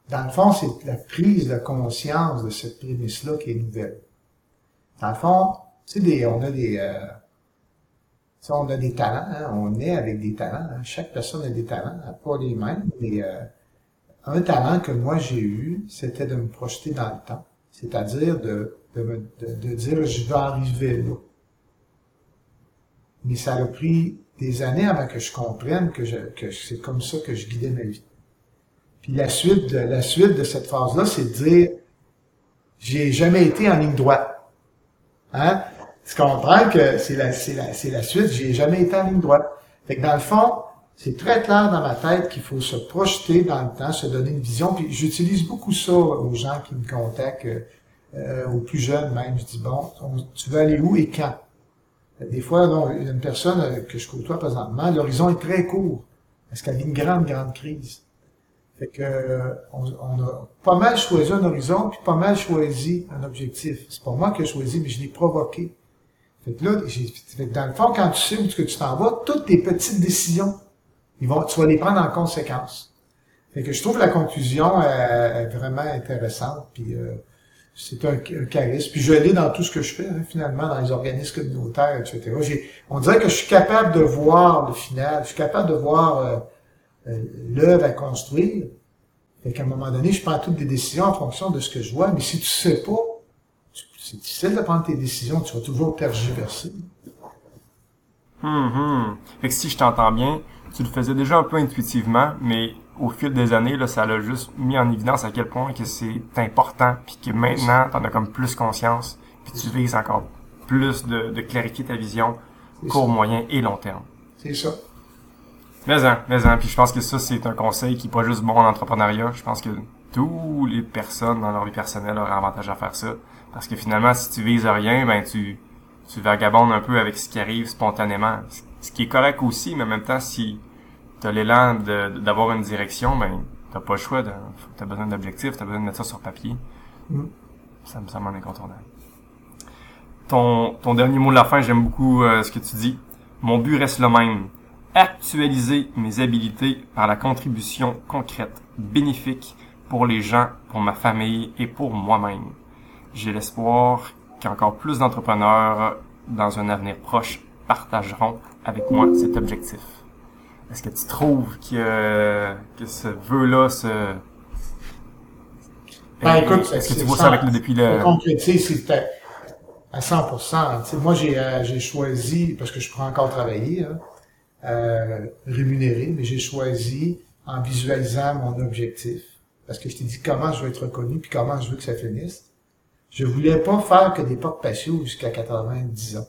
dans le fond, c'est la prise de conscience de cette prémisse-là qui est nouvelle. Dans le fond, tu sais, on a des, euh, on a des talents, hein, on est avec des talents. Hein. chaque personne a des talents, pas les mêmes, mais euh, un talent que moi j'ai eu, c'était de me projeter dans le temps, c'est-à-dire de, de, de, de dire je vais arriver là. Mais ça a pris des années avant que je comprenne que, je, que c'est comme ça que je guidais ma vie. Puis la suite de, la suite de cette phase-là, c'est de dire, j'ai jamais été en ligne droite. Hein? Tu comprends que c'est la, c'est la, c'est la suite, j'ai jamais été en ligne droite. Fait que dans le fond, c'est très clair dans ma tête qu'il faut se projeter dans le temps, se donner une vision. Puis j'utilise beaucoup ça aux gens qui me contactent, euh, aux plus jeunes même. Je dis, bon, tu veux aller où et quand? Des fois, une personne euh, que je côtoie présentement, l'horizon est très court parce qu'elle vit une grande, grande crise. Fait que euh, on, a pas mal choisi un horizon, puis pas mal choisi un objectif. C'est pas moi qui ai choisi, mais je l'ai provoqué. Fait là, dans le fond, quand tu sais où tu t'en vas, toutes tes petites décisions, ils vont, tu vas les prendre en conséquence. Fait que je trouve la conclusion euh, vraiment intéressante. Puis c'est un, charisme. Puis je l'ai dans tout ce que je fais, hein, finalement, dans les organismes communautaires, etc. on dirait que je suis capable de voir le final, je suis capable de voir euh, euh, l'œuvre à construire. Fait qu'à un moment donné, je prends toutes des décisions en fonction de ce que je vois, mais si tu sais pas, c'est difficile de prendre tes décisions, tu vas toujours tergiverser. Hum, hum. Fait que si je t'entends bien, tu le faisais déjà un peu intuitivement, mais au fil des années, là, ça l'a juste mis en évidence à quel point que c'est important, puis que maintenant, t'en as comme plus conscience, puis tu vises encore plus de, de clarifier ta vision, court, moyen et long terme. C'est ça. Mais en, mais en, puis je pense que ça, c'est un conseil qui est pas juste bon en entrepreneuriat. Je pense que toutes les personnes dans leur vie personnelle auraient avantage à faire ça. Parce que finalement, si tu vises rien, ben tu, tu vagabondes un peu avec ce qui arrive spontanément. Ce qui est correct aussi, mais en même temps, si tu as l'élan d'avoir une direction, ben t'as pas le choix. T'as besoin d'objectifs, t'as besoin de mettre ça sur papier. Mm. Ça me semble incontournable. Ton, ton dernier mot de la fin, j'aime beaucoup euh, ce que tu dis. Mon but reste le même. Actualiser mes habilités par la contribution concrète, bénéfique pour les gens, pour ma famille et pour moi-même. J'ai l'espoir qu'encore plus d'entrepreneurs dans un avenir proche partageront avec moi cet objectif. Est-ce que tu trouves que, que ce vœu-là se... Ben, écoute, est-ce que tu vois ça avec le, depuis le... c'était à 100%. moi, j'ai euh, j'ai choisi, parce que je pourrais encore travailler, hein, euh, rémunéré, mais j'ai choisi en visualisant mon objectif. Parce que je t'ai dit comment je veux être reconnu, puis comment je veux que ça finisse. Je voulais pas faire que des portes patios jusqu'à 90 ans.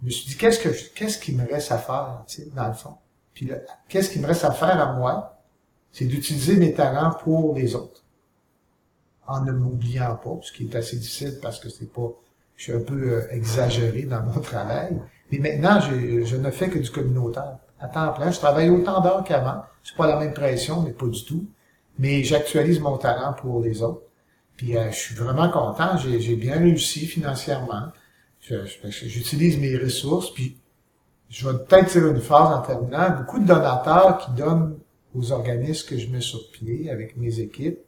Je me suis dit, qu'est-ce que qu'est-ce qui me reste à faire, tu sais, dans le fond? Puis qu'est-ce qui me reste à faire à moi? C'est d'utiliser mes talents pour les autres. En ne m'oubliant pas, ce qui est assez difficile parce que c'est pas, je suis un peu euh, exagéré dans mon travail. Mais maintenant, je, je ne fais que du communautaire. À temps plein, je travaille autant d'heures qu'avant. C'est pas la même pression, mais pas du tout. Mais j'actualise mon talent pour les autres. Puis euh, je suis vraiment content. J'ai bien réussi financièrement. J'utilise mes ressources. Puis je vais peut-être dire une phrase en terminant. Beaucoup de donateurs qui donnent aux organismes que je mets sur pied avec mes équipes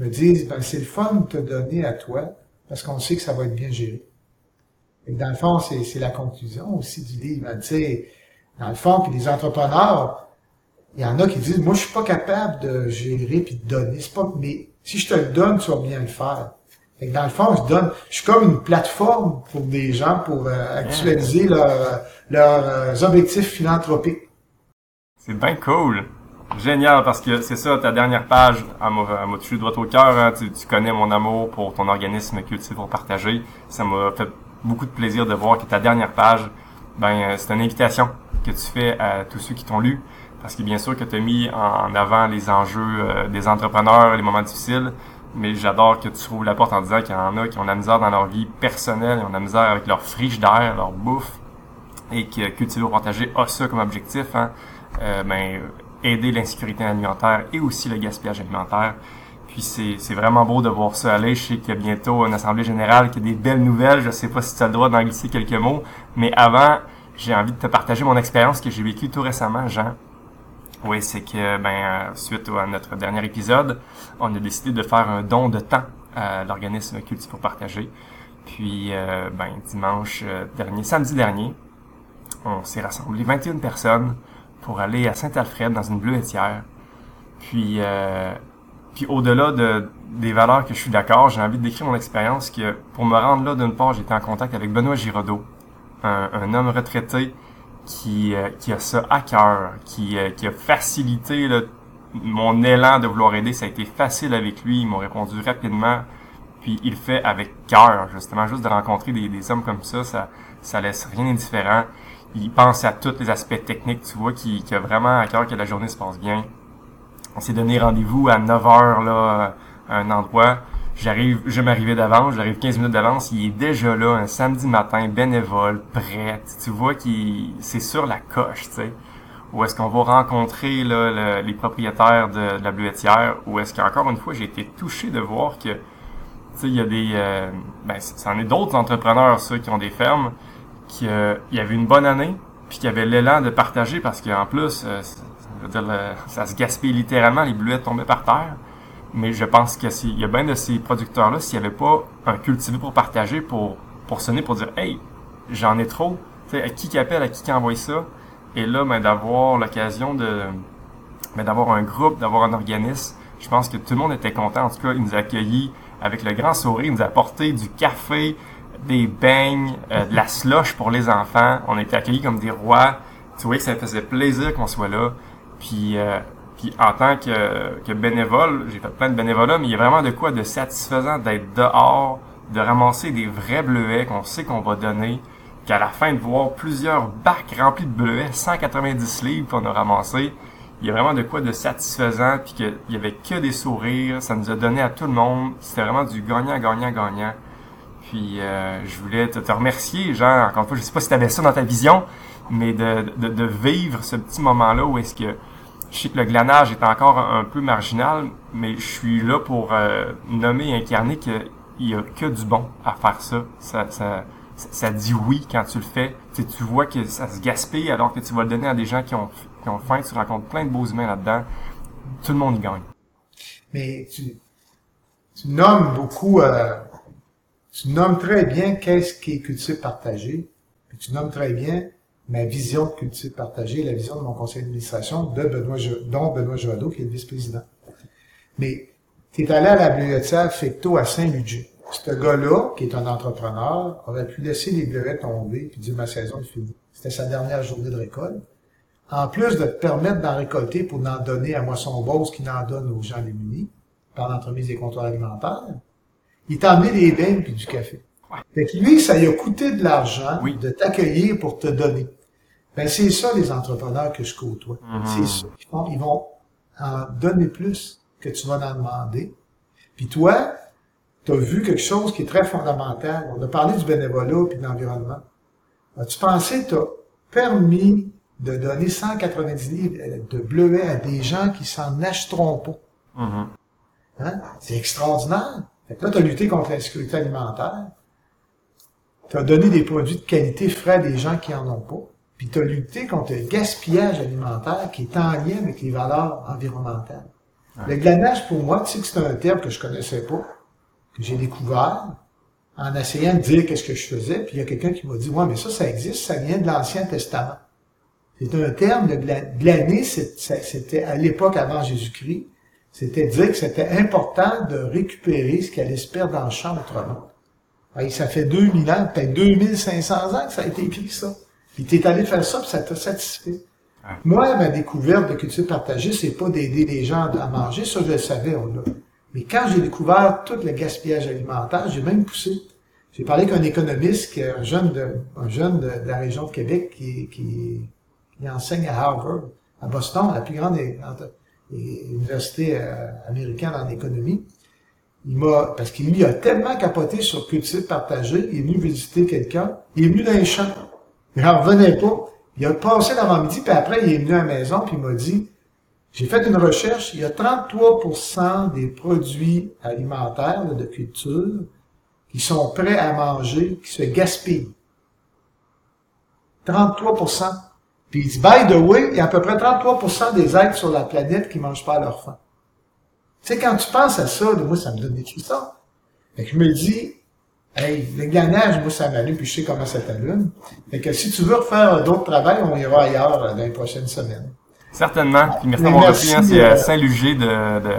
me disent ben c'est le fun de te donner à toi parce qu'on sait que ça va être bien géré. Et dans le fond, c'est la conclusion aussi du livre. Sais, dans le fond, puis les entrepreneurs, il y en a qui disent, moi, je suis pas capable de gérer puis de donner. C'est pas, mais si je te le donne, tu vas bien le faire. Fait dans le fond, je donne, je suis comme une plateforme pour des gens pour euh, actualiser leurs, leurs euh, objectifs philanthropiques. C'est bien cool. Génial, parce que c'est ça, ta dernière page, elle m'a touché droit au cœur. Hein. Tu, tu, connais mon amour pour ton organisme Cultive pour partager. Ça m'a fait beaucoup de plaisir de voir que ta dernière page, ben, euh, c'est une invitation que tu fais à tous ceux qui t'ont lu. Parce que bien sûr que tu as mis en avant les enjeux euh, des entrepreneurs, les moments difficiles, mais j'adore que tu trouves la porte en disant qu'il y en a qui ont la misère dans leur vie personnelle, ils ont la misère avec leur friche d'air, leur bouffe, et que Cultiver au partager a ça comme objectif, hein, euh, ben, aider l'insécurité alimentaire et aussi le gaspillage alimentaire. Puis c'est vraiment beau de voir ça aller. Je sais qu'il y a bientôt une assemblée générale, qu'il y a des belles nouvelles. Je sais pas si tu as le droit d'en glisser quelques mots, mais avant, j'ai envie de te partager mon expérience que j'ai vécue tout récemment, Jean. Oui, c'est que ben euh, suite à notre dernier épisode, on a décidé de faire un don de temps à l'organisme Culture pour partager. Puis euh, ben dimanche euh, dernier, samedi dernier, on s'est rassemblé 21 personnes pour aller à Saint-Alfred dans une bleuetière. Puis euh, puis au-delà de, des valeurs que je suis d'accord, j'ai envie de décrire mon expérience que pour me rendre là, d'une part, j'étais en contact avec Benoît Giraudot, un, homme retraité qui, euh, qui a ça à cœur, qui, euh, a facilité mon élan de vouloir aider. Ça a été facile avec lui, il m'a répondu rapidement. Puis il fait avec cœur, justement, juste de rencontrer des, des hommes comme ça, ça, ça laisse rien d'indifférent. Il pense à tous les aspects techniques, tu vois, qui, qui a vraiment à cœur que la journée se passe bien on s'est donné rendez-vous à 9 h là, à un endroit. J'arrive, je m'arrivais d'avance, j'arrive 15 minutes d'avance, il est déjà là, un samedi matin, bénévole, prêt. Tu vois qu'il c'est sur la coche, tu sais. Ou est-ce qu'on va rencontrer là, les propriétaires de, la bleuetière, ou est-ce qu'encore une fois, j'ai été touché de voir que, tu sais, il y a des, euh, ben, c'en est d'autres entrepreneurs, ceux qui ont des fermes, qui, euh, y avait une bonne année, puis qui avaient l'élan de partager parce qu'en plus, euh, ça se gaspille littéralement, les bleuettes tombaient par terre. Mais je pense qu'il y a bien de ces producteurs-là, s'il n'y avait pas un cultivé pour partager, pour, pour sonner, pour dire Hey, j'en ai trop. sais, à qui qui appelle, à qui qui envoie ça? Et là, ben, d'avoir l'occasion de ben, d'avoir un groupe, d'avoir un organisme, je pense que tout le monde était content. En tout cas, il nous accueillis avec le grand sourire, il nous a apporté du café, des beignes, euh, de la slush pour les enfants. On a été accueillis comme des rois. Tu vois que ça faisait plaisir qu'on soit là. Puis, euh, puis en tant que, que bénévole, j'ai fait plein de bénévolat, mais il y a vraiment de quoi de satisfaisant d'être dehors, de ramasser des vrais bleuets qu'on sait qu'on va donner, qu'à la fin de voir plusieurs bacs remplis de bleuets, 190 livres qu'on a ramassés, il y a vraiment de quoi de satisfaisant, puis qu'il y avait que des sourires, ça nous a donné à tout le monde, c'était vraiment du gagnant, gagnant, gagnant. Puis euh, je voulais te, remercier, Jean, encore une fois, je sais pas si tu avais ça dans ta vision, mais de, de, de vivre ce petit moment-là où est-ce que je sais que le glanage est encore un, peu marginal, mais je suis là pour euh, nommer et incarner qu'il y a que du bon à faire ça. Ça, ça, ça dit oui quand tu le fais. Tu, tu vois que ça se gaspille alors que tu vas le donner à des gens qui ont, qui ont faim. Tu rencontres plein de beaux humains là-dedans. Tout le monde y gagne. Mais tu, tu nommes beaucoup... Euh tu nommes très bien qu'est-ce qui est culture partagée, tu nommes très bien ma vision de culture partagée, la vision de mon conseil d'administration, de Benoît, dont Benoît Jodot, qui est le vice-président. Mais tu es allé à la bibliothèque Fecto à Saint-Ludger. Ce gars-là, qui est un entrepreneur, aurait pu laisser les bleuets tomber puis dire ma saison est finie. C'était sa dernière journée de récolte. En plus de te permettre d'en récolter pour en donner à Moisson Bose qui n'en donne aux gens démunis par l'entremise des comptoirs alimentaires, il t'a amené des beignes puis du café. Fait que lui, ça lui a coûté de l'argent de t'accueillir pour te donner. Ben, c'est ça, les entrepreneurs que je côtoie. Mm C'est ça. Ils, font, ils vont en donner plus que tu vas en demander. Puis toi, tu as vu quelque chose qui est très fondamental. On a parlé du bénévolat puis de l'environnement. As-tu pensé, tu as permis de donner 190 livres de bleuets à des gens qui s'en achèteront pas? Mm hein? C'est extraordinaire. Fait que là, tu as lutté contre l'insécurité alimentaire. Tu as donné des produits de qualité frais à des gens qui en ont pas. Puis tu as lutté contre le gaspillage alimentaire qui est en lien avec les valeurs environnementales. Le glanage, pour moi, tu sais que c'est un terme que je connaissais pas, que j'ai découvert en essayant de dire qu'est-ce que je faisais. Puis il y a quelqu'un qui m'a dit, ouais, mais ça, ça existe, ça vient de l'Ancien Testament. C'est un terme de glaner, c'était à l'époque avant Jésus-Christ. C'était dire que c'était important de récupérer ce qui allait se perdre dans le champ autrement. ça fait 2000 ans, peut-être 2500 ans que ça a été écrit ça. Puis t'es allé faire ça, puis ça t'a satisfait. Moi, ma découverte de culture partagée, c'est pas d'aider les gens à manger, ça je le savais, on l'a. Mais quand j'ai découvert tout le gaspillage alimentaire, j'ai même poussé. J'ai parlé avec un économiste, qui est un jeune de, un jeune de, la région de Québec, qui, qui, qui enseigne à Harvard, à Boston, la plus grande université euh, américaine en économie. Il m'a, parce qu'il lui a tellement capoté sur culture partagée, il est venu visiter quelqu'un, il est venu dans les champs. Il n'en revenait pas. Il a passé l'avant-midi, puis après, il est venu à la maison, puis il m'a dit, j'ai fait une recherche, il y a 33% des produits alimentaires de culture qui sont prêts à manger, qui se gaspillent. 33%. Puis il dit, by the way, il y a à peu près 33% des êtres sur la planète qui mangent pas à leur faim. Tu sais, quand tu penses à ça, moi, ça me donne des frissons. Fait que je me dis, hey, le moi, ça m'allume, puis je sais comment ça t'allume. Fait que si tu veux refaire d'autres travails, on ira ailleurs dans les prochaines semaines. Certainement. Puis merci d'avoir repris, hein, c'est euh, Saint-Luger de, de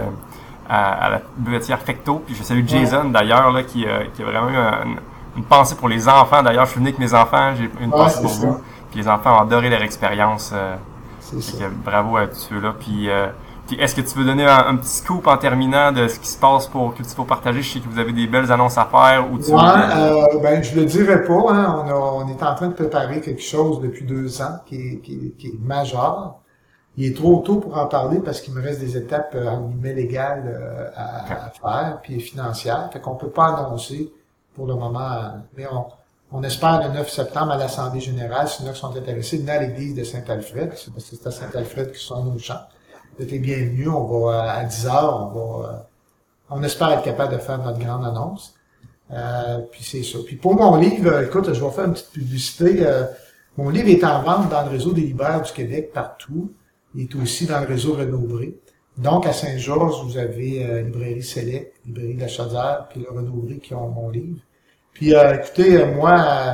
à, la buvetière Fecto. Puis je salue Jason, d'ailleurs, là, qui, euh, qui a vraiment eu une, pensée pour les enfants. D'ailleurs, je suis venu avec mes enfants, j'ai une pensée pour vous. Puis les enfants ont adoré leur expérience. Euh, que, bravo à tous ceux-là. Puis, euh, puis est-ce que tu veux donner un, petit scoop en terminant de ce qui se passe pour que tu faut partager? Je sais que vous avez des belles annonces à faire. Ou tu ouais, euh, ben je le dirais pas. Hein. On, on est en train de préparer quelque chose depuis deux ans qui est, qui, qui est majeur. Il est trop tôt pour en parler parce qu'il me reste des étapes euh, en guillemets légales euh, à, à, faire, puis financières. Fait qu'on peut pas annoncer pour le moment. Mais on, on espère le 9 septembre à l'Assemblée générale, si nous sont intéressés, dans l'église de Saint-Alfred, parce que c'est à Saint-Alfred qui sont nos chants. Êtes les bienvenus, on va à 10 heures, on va, euh, on espère être capable de faire notre grande annonce. Euh, puis c'est ça. Puis pour mon livre, écoute, je vais faire une petite publicité. Euh, mon livre est en vente dans le réseau des libraires du Québec partout. Il est aussi dans le réseau Renaud-Bré. Donc, à Saint-Georges, vous avez euh, Librairie Select, Librairie de la Chaudière, puis le Renaud-Bré qui ont mon livre. Puis euh, écoutez, euh, moi, euh,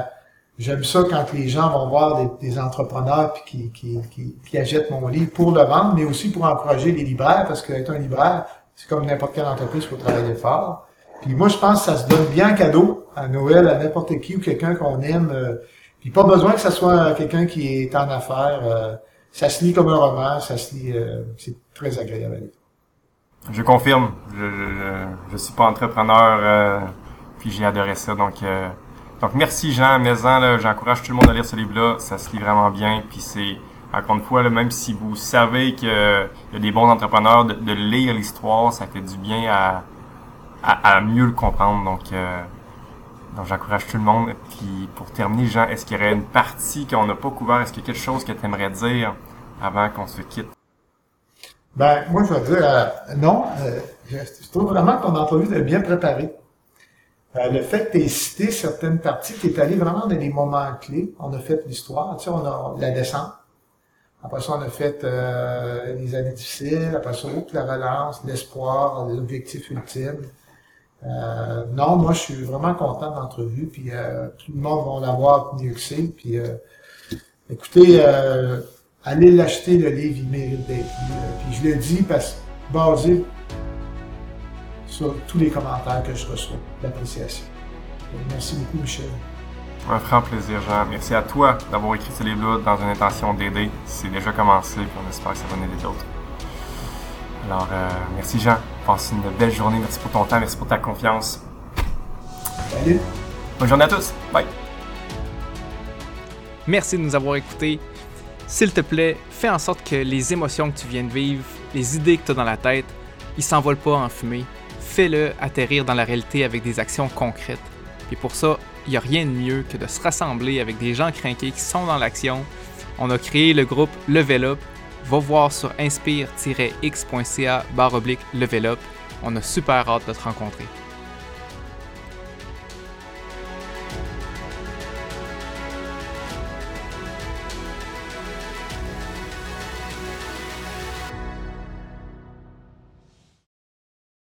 j'aime ça quand les gens vont voir des, entrepreneurs puis qui, qui, qui, achètent mon livre pour le vendre, mais aussi pour encourager les libraires, parce qu'être un libraire, c'est comme n'importe quelle entreprise, il faut travailler fort. Puis moi, je pense que ça se donne bien cadeau à Noël à n'importe qui ou quelqu'un qu'on aime. puis pas besoin que ça soit quelqu'un qui est en affaires. ça se lit comme un roman, ça se lit, c'est très agréable Je confirme. Je, je, je, suis pas entrepreneur puis j'ai adoré ça. Donc, euh, donc merci Jean, mais j'encourage tout le monde à lire ce livre-là. Ça se lit vraiment bien. Puis c'est, encore une fois, là, même si vous savez qu'il y a des bons entrepreneurs, de, lire l'histoire, ça fait du bien à, à, mieux le comprendre. Donc, euh, Donc j'encourage tout le monde. Puis pour terminer, Jean, est-ce qu'il y aurait une partie qu'on n'a pas couvert? Est-ce qu'il y a quelque chose que tu aimerais dire avant qu'on se quitte? Ben, moi, je vais dire euh, non. Euh, je, trouve vraiment que ton entrevue est bien préparée. Euh, le fait que tu cité certaines parties, tu es allé vraiment dans des moments clés. On a fait l'histoire, tu sais, on a la descente. Après ça, on a fait les années difficiles. Après ça, la relance, l'espoir, l'objectif ultime. Euh, non, moi, je suis vraiment content de l'entrevue, puis euh, tout le monde va l'avoir mieux que c'est. Puis, euh, écoutez, allez l'acheter, le livre, il mérite d'être lu. Puis je le dis parce basé sur tous les commentaires que je reçois d'appréciation. Merci beaucoup, Michel. Un franc plaisir, Jean. Merci à toi d'avoir écrit ce livre-là dans une intention d'aider. C'est déjà commencé, puis on espère que ça va aider d'autres. Alors, merci, Jean. Passe une belle journée. Merci pour ton temps. Merci pour ta confiance. Salut. Bonne journée à tous. Bye. Merci de nous avoir écoutés. S'il te plaît, fais en sorte que les émotions que tu viens de vivre, les idées que tu as dans la tête, ils s'envolent pas en fumée. Fais-le atterrir dans la réalité avec des actions concrètes. Et pour ça, il n'y a rien de mieux que de se rassembler avec des gens craqués qui sont dans l'action. On a créé le groupe Level Up va voir sur inspire-x.ca barre oblique level up. On a super hâte de te rencontrer.